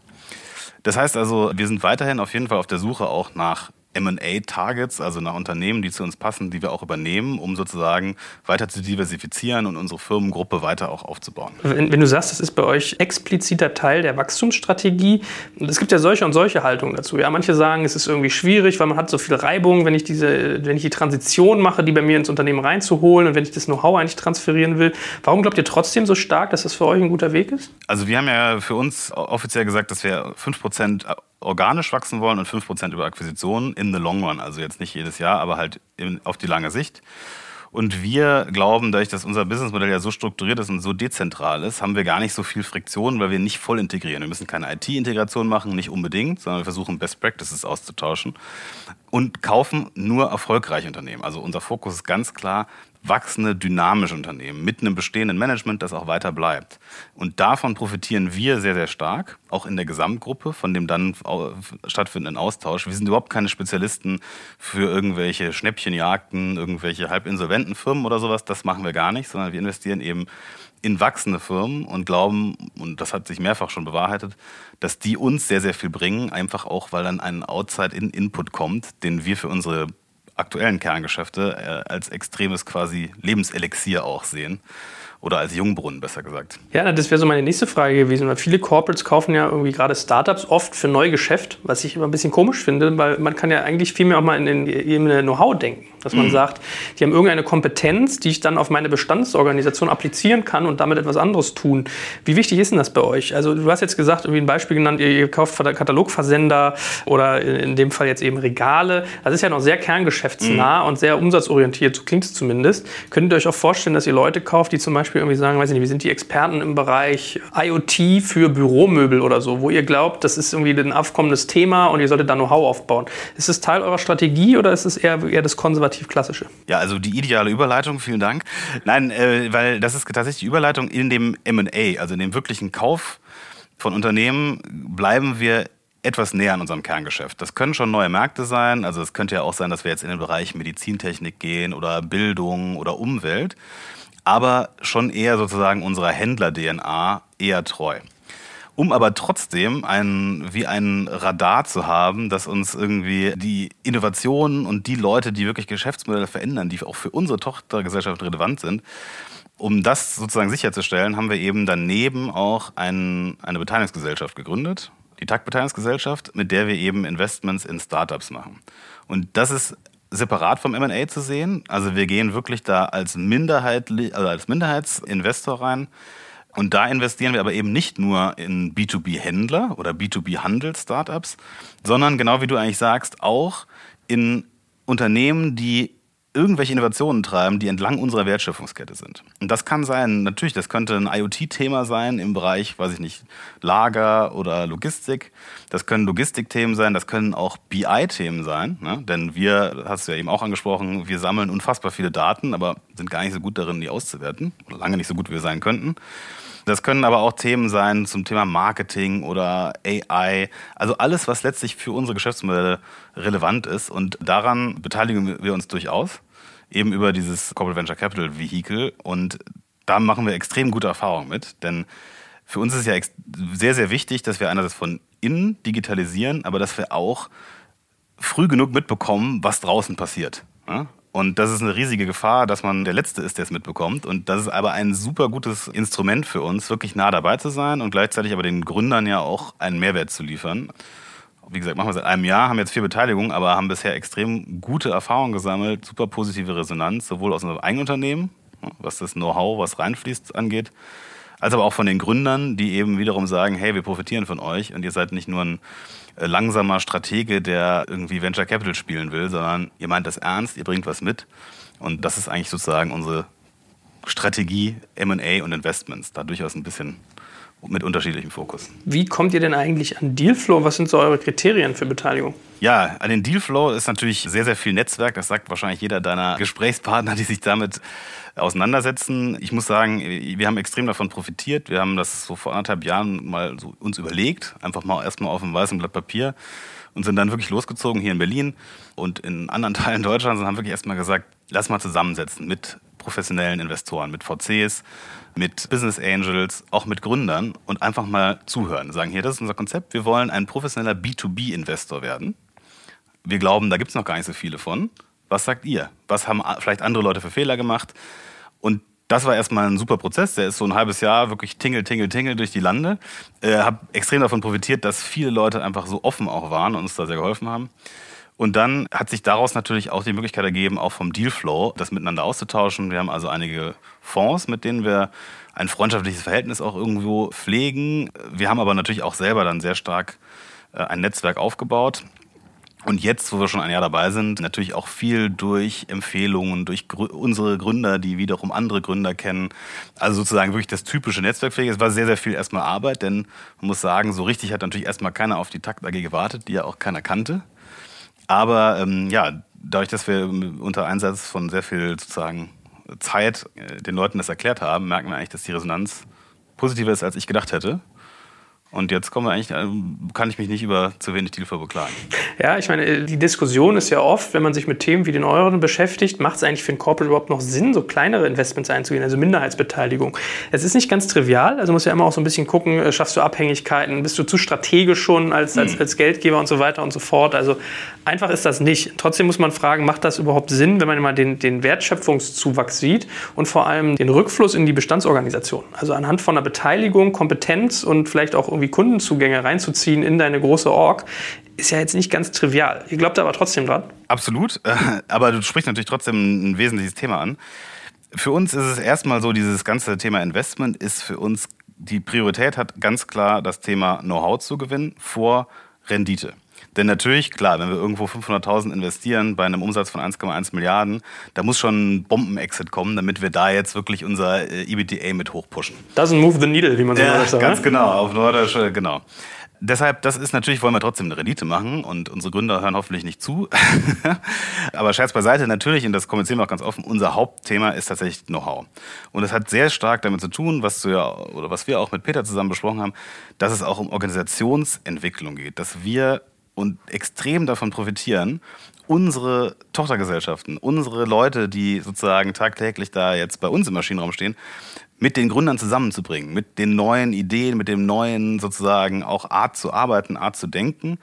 Das heißt also, wir sind weiterhin auf jeden Fall auf der Suche auch nach M&A-Targets, also nach Unternehmen, die zu uns passen, die wir auch übernehmen, um sozusagen weiter zu diversifizieren und unsere Firmengruppe weiter auch aufzubauen. Wenn, wenn du sagst, das ist bei euch expliziter Teil der Wachstumsstrategie, es gibt ja solche und solche Haltungen dazu. Ja, manche sagen, es ist irgendwie schwierig, weil man hat so viel Reibung, wenn ich diese, wenn ich die Transition mache, die bei mir ins Unternehmen reinzuholen und wenn ich das Know-how eigentlich transferieren will. Warum glaubt ihr trotzdem so stark, dass das für euch ein guter Weg ist? Also wir haben ja für uns offiziell gesagt, dass wir 5% organisch wachsen wollen und 5% über Akquisitionen in the long run. Also jetzt nicht jedes Jahr, aber halt in, auf die lange Sicht. Und wir glauben, dadurch, dass unser Businessmodell ja so strukturiert ist und so dezentral ist, haben wir gar nicht so viel Friktion, weil wir nicht voll integrieren. Wir müssen keine IT-Integration machen, nicht unbedingt, sondern wir versuchen Best Practices auszutauschen und kaufen nur erfolgreiche Unternehmen. Also unser Fokus ist ganz klar, wachsende, dynamische Unternehmen mit einem bestehenden Management, das auch weiter bleibt. Und davon profitieren wir sehr, sehr stark, auch in der Gesamtgruppe, von dem dann stattfindenden Austausch. Wir sind überhaupt keine Spezialisten für irgendwelche Schnäppchenjagden, irgendwelche halbinsolventen Firmen oder sowas. Das machen wir gar nicht, sondern wir investieren eben in wachsende Firmen und glauben, und das hat sich mehrfach schon bewahrheitet, dass die uns sehr, sehr viel bringen, einfach auch, weil dann ein Outside-In-Input kommt, den wir für unsere aktuellen Kerngeschäfte äh, als extremes quasi Lebenselixier auch sehen. Oder als Jungbrunnen, besser gesagt. Ja, das wäre so meine nächste Frage gewesen, weil viele Corporates kaufen ja irgendwie gerade Startups oft für Neugeschäft, was ich immer ein bisschen komisch finde, weil man kann ja eigentlich viel mehr auch mal in den Ebene Know-how denken. Dass man mhm. sagt, die haben irgendeine Kompetenz, die ich dann auf meine Bestandsorganisation applizieren kann und damit etwas anderes tun. Wie wichtig ist denn das bei euch? Also du hast jetzt gesagt, irgendwie ein Beispiel genannt, ihr, ihr kauft Katalogversender oder in dem Fall jetzt eben Regale. Das ist ja noch sehr kerngeschäftsnah mhm. und sehr umsatzorientiert, so klingt es zumindest. Könnt ihr euch auch vorstellen, dass ihr Leute kauft, die zum Beispiel irgendwie sagen, weiß ich nicht, wir sind die Experten im Bereich IoT für Büromöbel oder so, wo ihr glaubt, das ist irgendwie ein aufkommendes Thema und ihr solltet da Know-how aufbauen. Ist es Teil eurer Strategie oder ist es eher, eher das konservative konservativ klassische. Ja, also die ideale Überleitung, vielen Dank. Nein, äh, weil das ist tatsächlich die Überleitung in dem MA, also in dem wirklichen Kauf von Unternehmen, bleiben wir etwas näher an unserem Kerngeschäft. Das können schon neue Märkte sein. Also es könnte ja auch sein, dass wir jetzt in den Bereich Medizintechnik gehen oder Bildung oder Umwelt, aber schon eher sozusagen unserer Händler-DNA eher treu um aber trotzdem ein, wie ein Radar zu haben, das uns irgendwie die Innovationen und die Leute, die wirklich Geschäftsmodelle verändern, die auch für unsere Tochtergesellschaft relevant sind, um das sozusagen sicherzustellen, haben wir eben daneben auch ein, eine Beteiligungsgesellschaft gegründet, die TAG Beteiligungsgesellschaft, mit der wir eben Investments in Startups machen. Und das ist separat vom M&A zu sehen. Also wir gehen wirklich da als Minderheit, also als Minderheitsinvestor rein und da investieren wir aber eben nicht nur in B2B-Händler oder B2B-Handel-Startups, sondern genau wie du eigentlich sagst, auch in Unternehmen, die irgendwelche Innovationen treiben, die entlang unserer Wertschöpfungskette sind. Und das kann sein, natürlich, das könnte ein IoT-Thema sein im Bereich, weiß ich nicht, Lager oder Logistik. Das können Logistikthemen sein, das können auch BI-Themen sein. Ne? Denn wir, hast du ja eben auch angesprochen, wir sammeln unfassbar viele Daten, aber sind gar nicht so gut darin, die auszuwerten. Lange nicht so gut, wie wir sein könnten. Das können aber auch Themen sein zum Thema Marketing oder AI. Also alles, was letztlich für unsere Geschäftsmodelle relevant ist. Und daran beteiligen wir uns durchaus, eben über dieses Corporate Venture Capital Vehicle. Und da machen wir extrem gute Erfahrungen mit. Denn für uns ist ja sehr, sehr wichtig, dass wir einerseits von innen digitalisieren, aber dass wir auch früh genug mitbekommen, was draußen passiert. Und das ist eine riesige Gefahr, dass man der Letzte ist, der es mitbekommt. Und das ist aber ein super gutes Instrument für uns, wirklich nah dabei zu sein und gleichzeitig aber den Gründern ja auch einen Mehrwert zu liefern. Wie gesagt, machen wir seit einem Jahr, haben jetzt vier Beteiligungen, aber haben bisher extrem gute Erfahrungen gesammelt, super positive Resonanz, sowohl aus unserem eigenen Unternehmen, was das Know-how, was reinfließt, angeht, als aber auch von den Gründern, die eben wiederum sagen, hey, wir profitieren von euch und ihr seid nicht nur ein langsamer Stratege, der irgendwie Venture Capital spielen will, sondern ihr meint das ernst, ihr bringt was mit. Und das ist eigentlich sozusagen unsere Strategie M&A und Investments, da durchaus ein bisschen mit unterschiedlichem Fokus. Wie kommt ihr denn eigentlich an Dealflow? Was sind so eure Kriterien für Beteiligung? Ja, an den Dealflow ist natürlich sehr, sehr viel Netzwerk. Das sagt wahrscheinlich jeder deiner Gesprächspartner, die sich damit auseinandersetzen. Ich muss sagen, wir haben extrem davon profitiert. Wir haben das so vor anderthalb Jahren mal so uns überlegt, einfach mal erstmal auf einem weißen Blatt Papier und sind dann wirklich losgezogen hier in Berlin und in anderen Teilen Deutschlands und haben wirklich erstmal gesagt, lass mal zusammensetzen mit professionellen Investoren, mit VCs, mit Business Angels, auch mit Gründern und einfach mal zuhören. Sagen hier, das ist unser Konzept, wir wollen ein professioneller B2B-Investor werden. Wir glauben, da gibt es noch gar nicht so viele von. Was sagt ihr? Was haben vielleicht andere Leute für Fehler gemacht? Und das war erstmal ein super Prozess. Der ist so ein halbes Jahr wirklich tingel, tingel, tingel durch die Lande. Äh, habe extrem davon profitiert, dass viele Leute einfach so offen auch waren und uns da sehr geholfen haben. Und dann hat sich daraus natürlich auch die Möglichkeit ergeben, auch vom Dealflow das miteinander auszutauschen. Wir haben also einige Fonds, mit denen wir ein freundschaftliches Verhältnis auch irgendwo pflegen. Wir haben aber natürlich auch selber dann sehr stark äh, ein Netzwerk aufgebaut. Und jetzt, wo wir schon ein Jahr dabei sind, natürlich auch viel durch Empfehlungen, durch Grü unsere Gründer, die wiederum andere Gründer kennen. Also sozusagen wirklich das typische Netzwerkpflege. Es war sehr, sehr viel erstmal Arbeit, denn man muss sagen, so richtig hat natürlich erstmal keiner auf die Takt AG gewartet, die ja auch keiner kannte. Aber ähm, ja, dadurch, dass wir unter Einsatz von sehr viel sozusagen Zeit äh, den Leuten das erklärt haben, merken wir eigentlich, dass die Resonanz positiver ist, als ich gedacht hätte. Und jetzt kommen wir eigentlich, äh, kann ich mich nicht über zu wenig Dealflow beklagen. Ja, ich meine, die Diskussion ist ja oft, wenn man sich mit Themen wie den euren beschäftigt, macht es eigentlich für ein Corporate überhaupt noch Sinn, so kleinere Investments einzugehen, also Minderheitsbeteiligung. Es ist nicht ganz trivial, also muss ja immer auch so ein bisschen gucken, äh, schaffst du Abhängigkeiten, bist du zu strategisch schon als, als, mhm. als Geldgeber und so weiter und so fort. Also einfach ist das nicht. Trotzdem muss man fragen, macht das überhaupt Sinn, wenn man immer den, den Wertschöpfungszuwachs sieht und vor allem den Rückfluss in die Bestandsorganisation. Also anhand von einer Beteiligung, Kompetenz und vielleicht auch irgendwie Kundenzugänge reinzuziehen in deine große Org, ist ja jetzt nicht ganz trivial. Ihr glaubt aber trotzdem dran? Absolut. Aber du sprichst natürlich trotzdem ein wesentliches Thema an. Für uns ist es erstmal so, dieses ganze Thema Investment ist für uns, die Priorität hat ganz klar das Thema Know-how zu gewinnen vor Rendite. Denn natürlich, klar, wenn wir irgendwo 500.000 investieren bei einem Umsatz von 1,1 Milliarden, da muss schon ein Bomben-Exit kommen, damit wir da jetzt wirklich unser äh, EBITDA mit hochpushen. Doesn't move the needle, wie man so ja, sagt. Ganz ne? genau, auf Nordisch, äh, genau. Deshalb, das ist natürlich, wollen wir trotzdem eine Rendite machen und unsere Gründer hören hoffentlich nicht zu. Aber Scherz beiseite, natürlich, und das kommunizieren wir auch ganz offen, unser Hauptthema ist tatsächlich Know-how. Und es hat sehr stark damit zu tun, was du ja, oder was wir auch mit Peter zusammen besprochen haben, dass es auch um Organisationsentwicklung geht, dass wir und extrem davon profitieren, unsere Tochtergesellschaften, unsere Leute, die sozusagen tagtäglich da jetzt bei uns im Maschinenraum stehen, mit den Gründern zusammenzubringen, mit den neuen Ideen, mit dem neuen sozusagen auch Art zu arbeiten, Art zu denken,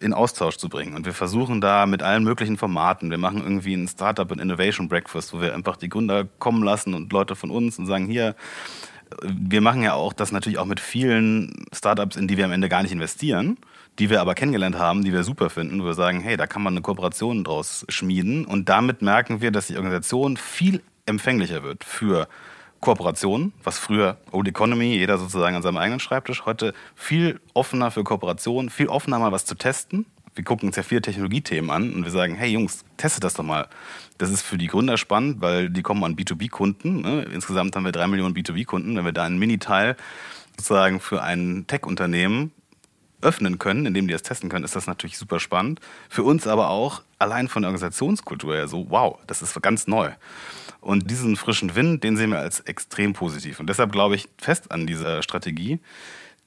in Austausch zu bringen. Und wir versuchen da mit allen möglichen Formaten. Wir machen irgendwie ein Startup und Innovation Breakfast, wo wir einfach die Gründer kommen lassen und Leute von uns und sagen, hier, wir machen ja auch das natürlich auch mit vielen Startups, in die wir am Ende gar nicht investieren die wir aber kennengelernt haben, die wir super finden, wo wir sagen, hey, da kann man eine Kooperation draus schmieden. Und damit merken wir, dass die Organisation viel empfänglicher wird für Kooperationen, was früher Old Economy, jeder sozusagen an seinem eigenen Schreibtisch, heute viel offener für Kooperationen, viel offener mal was zu testen. Wir gucken uns ja viele Technologiethemen an und wir sagen, hey Jungs, testet das doch mal. Das ist für die Gründer spannend, weil die kommen an B2B-Kunden. Ne? Insgesamt haben wir drei Millionen B2B-Kunden. Wenn wir da einen Mini-Teil sozusagen für ein Tech-Unternehmen öffnen können, indem die das testen können, ist das natürlich super spannend. Für uns aber auch allein von der Organisationskultur her so, wow, das ist ganz neu. Und diesen frischen Wind, den sehen wir als extrem positiv. Und deshalb glaube ich fest an dieser Strategie,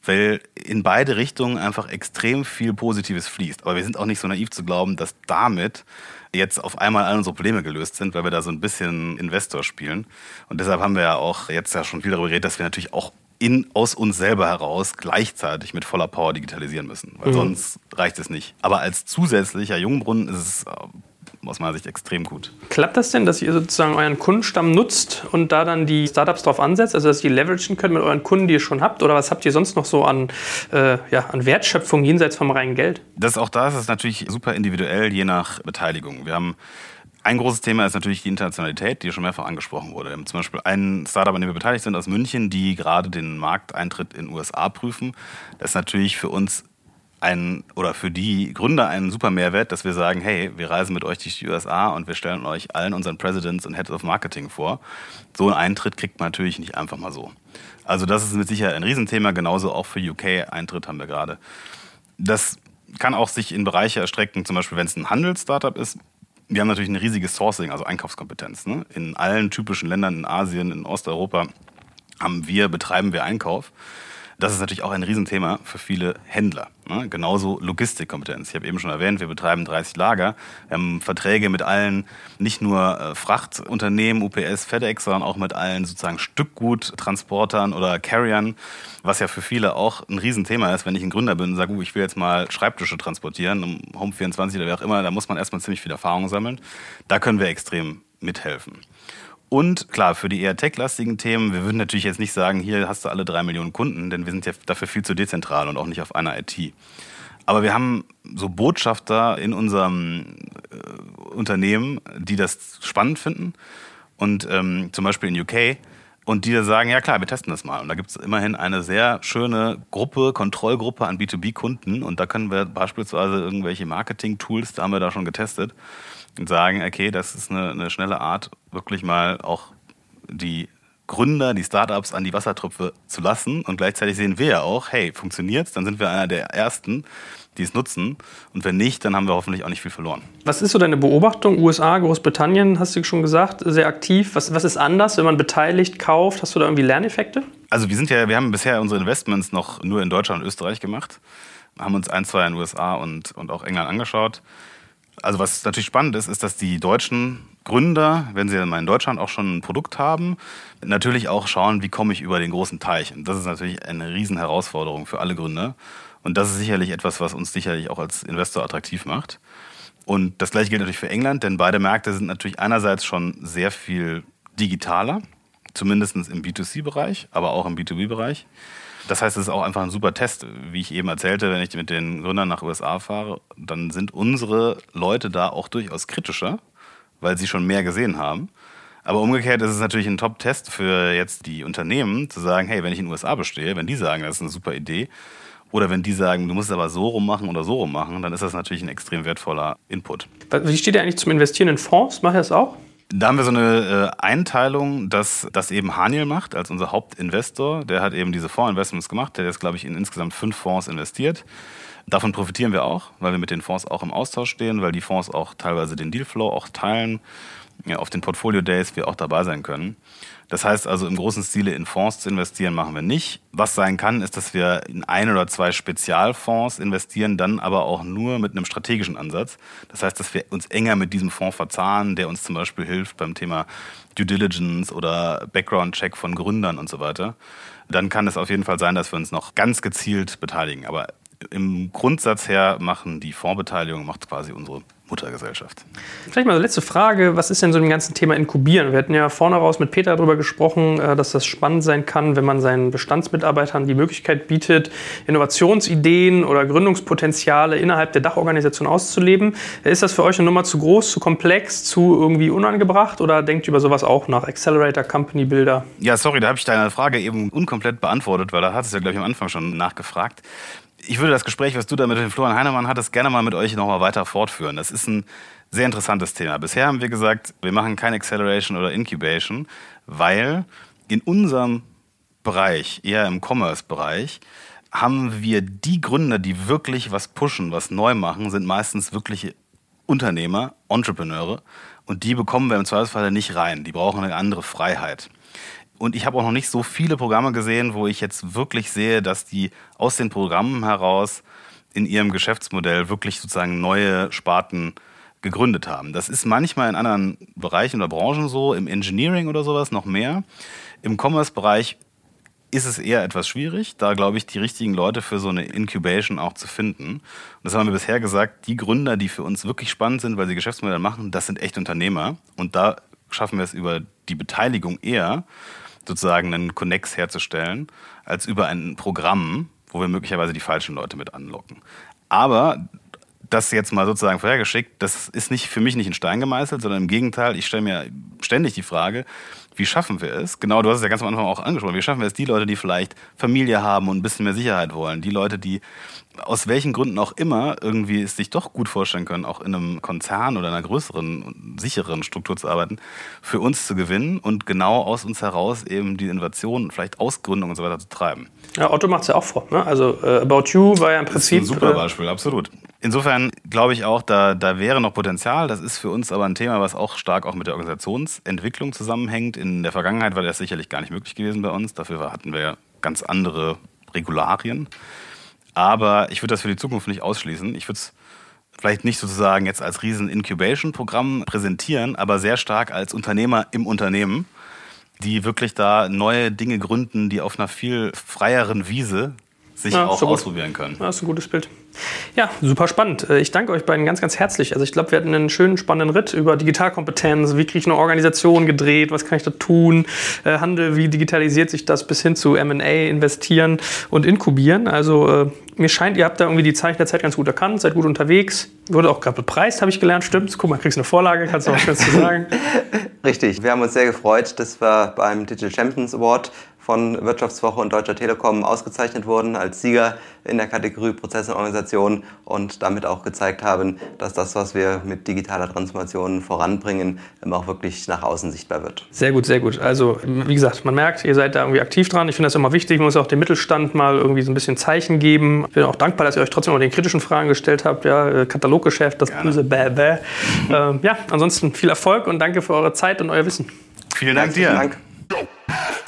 weil in beide Richtungen einfach extrem viel Positives fließt. Aber wir sind auch nicht so naiv zu glauben, dass damit jetzt auf einmal all unsere Probleme gelöst sind, weil wir da so ein bisschen Investor spielen. Und deshalb haben wir ja auch jetzt ja schon viel darüber geredet, dass wir natürlich auch in, aus uns selber heraus gleichzeitig mit voller Power digitalisieren müssen. Weil mhm. sonst reicht es nicht. Aber als zusätzlicher Jungbrunnen ist es äh, aus meiner Sicht extrem gut. Klappt das denn, dass ihr sozusagen euren Kundenstamm nutzt und da dann die Startups drauf ansetzt, also dass ihr leveragen könnt mit euren Kunden, die ihr schon habt? Oder was habt ihr sonst noch so an, äh, ja, an Wertschöpfung jenseits vom reinen Geld? Das ist auch da ist es natürlich super individuell, je nach Beteiligung. Wir haben ein großes Thema ist natürlich die Internationalität, die schon mehrfach angesprochen wurde. Zum Beispiel ein Startup, an dem wir beteiligt sind aus München, die gerade den Markteintritt in den USA prüfen. Das ist natürlich für uns ein oder für die Gründer ein super Mehrwert, dass wir sagen, hey, wir reisen mit euch durch die USA und wir stellen euch allen unseren Presidents und Heads of Marketing vor. So einen Eintritt kriegt man natürlich nicht einfach mal so. Also das ist mit Sicherheit ein Riesenthema, genauso auch für UK Eintritt haben wir gerade. Das kann auch sich in Bereiche erstrecken, zum Beispiel wenn es ein Handelsstartup ist, wir haben natürlich eine riesige Sourcing, also Einkaufskompetenz. Ne? In allen typischen Ländern in Asien, in Osteuropa haben wir, betreiben wir Einkauf. Das ist natürlich auch ein Riesenthema für viele Händler. Ne? Genauso Logistikkompetenz. Ich habe eben schon erwähnt, wir betreiben 30 Lager. Wir haben Verträge mit allen, nicht nur äh, Frachtunternehmen, UPS, FedEx, sondern auch mit allen sozusagen Stückguttransportern oder Carriern, was ja für viele auch ein Riesenthema ist. Wenn ich ein Gründer bin und sage, uh, ich will jetzt mal Schreibtische transportieren, um Home24 oder wer auch immer, da muss man erstmal ziemlich viel Erfahrung sammeln. Da können wir extrem mithelfen. Und klar, für die eher tech-lastigen Themen, wir würden natürlich jetzt nicht sagen, hier hast du alle drei Millionen Kunden, denn wir sind ja dafür viel zu dezentral und auch nicht auf einer IT. Aber wir haben so Botschafter in unserem äh, Unternehmen, die das spannend finden. Und ähm, zum Beispiel in UK. Und die da sagen, ja klar, wir testen das mal. Und da gibt es immerhin eine sehr schöne Gruppe, Kontrollgruppe an B2B-Kunden. Und da können wir beispielsweise irgendwelche Marketing-Tools, da haben wir da schon getestet und sagen, okay, das ist eine, eine schnelle Art, wirklich mal auch die Gründer, die Startups an die Wassertröpfe zu lassen. Und gleichzeitig sehen wir ja auch, hey, funktioniert's? Dann sind wir einer der Ersten, die es nutzen. Und wenn nicht, dann haben wir hoffentlich auch nicht viel verloren. Was ist so deine Beobachtung? USA, Großbritannien, hast du schon gesagt, sehr aktiv. Was, was ist anders, wenn man beteiligt, kauft? Hast du da irgendwie Lerneffekte? Also wir sind ja, wir haben bisher unsere Investments noch nur in Deutschland und Österreich gemacht. Haben uns ein, zwei in den USA und, und auch England angeschaut. Also was natürlich spannend ist, ist, dass die deutschen Gründer, wenn sie mal in Deutschland auch schon ein Produkt haben, natürlich auch schauen, wie komme ich über den großen Teich. Und das ist natürlich eine Riesenherausforderung für alle Gründer. Und das ist sicherlich etwas, was uns sicherlich auch als Investor attraktiv macht. Und das gleiche gilt natürlich für England, denn beide Märkte sind natürlich einerseits schon sehr viel digitaler, zumindest im B2C-Bereich, aber auch im B2B-Bereich. Das heißt, es ist auch einfach ein super Test. Wie ich eben erzählte, wenn ich mit den Gründern nach USA fahre, dann sind unsere Leute da auch durchaus kritischer, weil sie schon mehr gesehen haben. Aber umgekehrt ist es natürlich ein Top-Test für jetzt die Unternehmen, zu sagen, hey, wenn ich in den USA bestehe, wenn die sagen, das ist eine super Idee, oder wenn die sagen, du musst es aber so rummachen oder so rummachen, dann ist das natürlich ein extrem wertvoller Input. Wie steht ihr eigentlich zum Investieren in Fonds? Macht ihr das auch? Da haben wir so eine äh, Einteilung, dass das eben Haniel macht als unser Hauptinvestor. Der hat eben diese Fondsinvestments gemacht. Der hat jetzt, glaube ich, in insgesamt fünf Fonds investiert. Davon profitieren wir auch, weil wir mit den Fonds auch im Austausch stehen, weil die Fonds auch teilweise den Dealflow auch teilen, ja, auf den Portfolio Days wir auch dabei sein können. Das heißt also, im großen Stile in Fonds zu investieren, machen wir nicht. Was sein kann, ist, dass wir in ein oder zwei Spezialfonds investieren, dann aber auch nur mit einem strategischen Ansatz. Das heißt, dass wir uns enger mit diesem Fonds verzahnen, der uns zum Beispiel hilft beim Thema Due Diligence oder Background-Check von Gründern und so weiter. Dann kann es auf jeden Fall sein, dass wir uns noch ganz gezielt beteiligen. Aber im Grundsatz her machen die Fondsbeteiligung, macht quasi unsere Muttergesellschaft. Vielleicht mal eine letzte Frage. Was ist denn so dem ganzen Thema Inkubieren? Wir hatten ja vorne raus mit Peter darüber gesprochen, äh, dass das spannend sein kann, wenn man seinen Bestandsmitarbeitern die Möglichkeit bietet, Innovationsideen oder Gründungspotenziale innerhalb der Dachorganisation auszuleben. Ist das für euch eine Nummer zu groß, zu komplex, zu irgendwie unangebracht oder denkt ihr über sowas auch nach? Accelerator, Company Builder? Ja, sorry, da habe ich deine Frage eben unkomplett beantwortet, weil da hat es ja, glaube ich, am Anfang schon nachgefragt ich würde das Gespräch, was du da mit Florian Heinemann hattest, gerne mal mit euch nochmal weiter fortführen. Das ist ein sehr interessantes Thema. Bisher haben wir gesagt, wir machen kein Acceleration oder Incubation, weil in unserem Bereich, eher im Commerce-Bereich, haben wir die Gründer, die wirklich was pushen, was neu machen, sind meistens wirkliche Unternehmer, Entrepreneure. Und die bekommen wir im Zweifelsfall nicht rein. Die brauchen eine andere Freiheit. Und ich habe auch noch nicht so viele Programme gesehen, wo ich jetzt wirklich sehe, dass die aus den Programmen heraus in ihrem Geschäftsmodell wirklich sozusagen neue Sparten gegründet haben. Das ist manchmal in anderen Bereichen oder Branchen so, im Engineering oder sowas noch mehr. Im Commerce-Bereich ist es eher etwas schwierig, da glaube ich, die richtigen Leute für so eine Incubation auch zu finden. Und das haben wir bisher gesagt, die Gründer, die für uns wirklich spannend sind, weil sie Geschäftsmodelle machen, das sind echt Unternehmer. Und da schaffen wir es über die Beteiligung eher sozusagen einen Connex herzustellen, als über ein Programm, wo wir möglicherweise die falschen Leute mit anlocken. Aber das jetzt mal sozusagen vorhergeschickt, das ist nicht für mich nicht in Stein gemeißelt, sondern im Gegenteil, ich stelle mir ständig die Frage, wie schaffen wir es? Genau, du hast es ja ganz am Anfang auch angesprochen. Wie schaffen wir es, die Leute, die vielleicht Familie haben und ein bisschen mehr Sicherheit wollen, die Leute, die aus welchen Gründen auch immer irgendwie es sich doch gut vorstellen können, auch in einem Konzern oder einer größeren, sicheren Struktur zu arbeiten, für uns zu gewinnen und genau aus uns heraus eben die Innovation, vielleicht Ausgründung und so weiter zu treiben. Ja, Otto macht es ja auch vor. Ne? Also äh, About You war ja im Prinzip. Das ist ein super äh, Beispiel, absolut. Insofern glaube ich auch, da, da wäre noch Potenzial. Das ist für uns aber ein Thema, was auch stark auch mit der Organisationsentwicklung zusammenhängt. In der Vergangenheit war das sicherlich gar nicht möglich gewesen bei uns. Dafür hatten wir ja ganz andere Regularien. Aber ich würde das für die Zukunft nicht ausschließen. Ich würde es vielleicht nicht sozusagen jetzt als riesen Incubation-Programm präsentieren, aber sehr stark als Unternehmer im Unternehmen, die wirklich da neue Dinge gründen, die auf einer viel freieren Wiese sich Ja, auch ausprobieren können. Ja, ist ein gutes Bild. Ja, super spannend. Äh, Ich danke euch beiden ganz, ganz herzlich. Also ich glaube, wir hatten einen schönen, spannenden Ritt über Digitalkompetenz. Wie kriege ich eine Organisation gedreht? Was kann ich da tun? Äh, Handel, wie digitalisiert sich das bis hin zu M&A, investieren und inkubieren? Also äh, mir scheint, ihr habt da irgendwie die Zeichen der Zeit ganz gut erkannt, seid gut unterwegs. Wurde auch gerade bepreist, habe ich gelernt. Stimmt's? Guck mal, kriegst eine Vorlage, kannst du was dazu sagen? Richtig, wir haben uns sehr gefreut, dass wir beim Digital Champions Award von Wirtschaftswoche und Deutscher Telekom ausgezeichnet wurden als Sieger in der Kategorie Prozesse und Organisation und damit auch gezeigt haben, dass das, was wir mit digitaler Transformation voranbringen, auch wirklich nach außen sichtbar wird. Sehr gut, sehr gut. Also, wie gesagt, man merkt, ihr seid da irgendwie aktiv dran. Ich finde das immer wichtig. Man muss auch dem Mittelstand mal irgendwie so ein bisschen Zeichen geben. Ich bin auch dankbar, dass ihr euch trotzdem noch den kritischen Fragen gestellt habt. Ja, äh, Kataloggeschäft, das böse Bäh, Bäh. ähm, ja, ansonsten viel Erfolg und danke für eure Zeit und euer Wissen. Vielen Dank Herzlichen dir. Dank.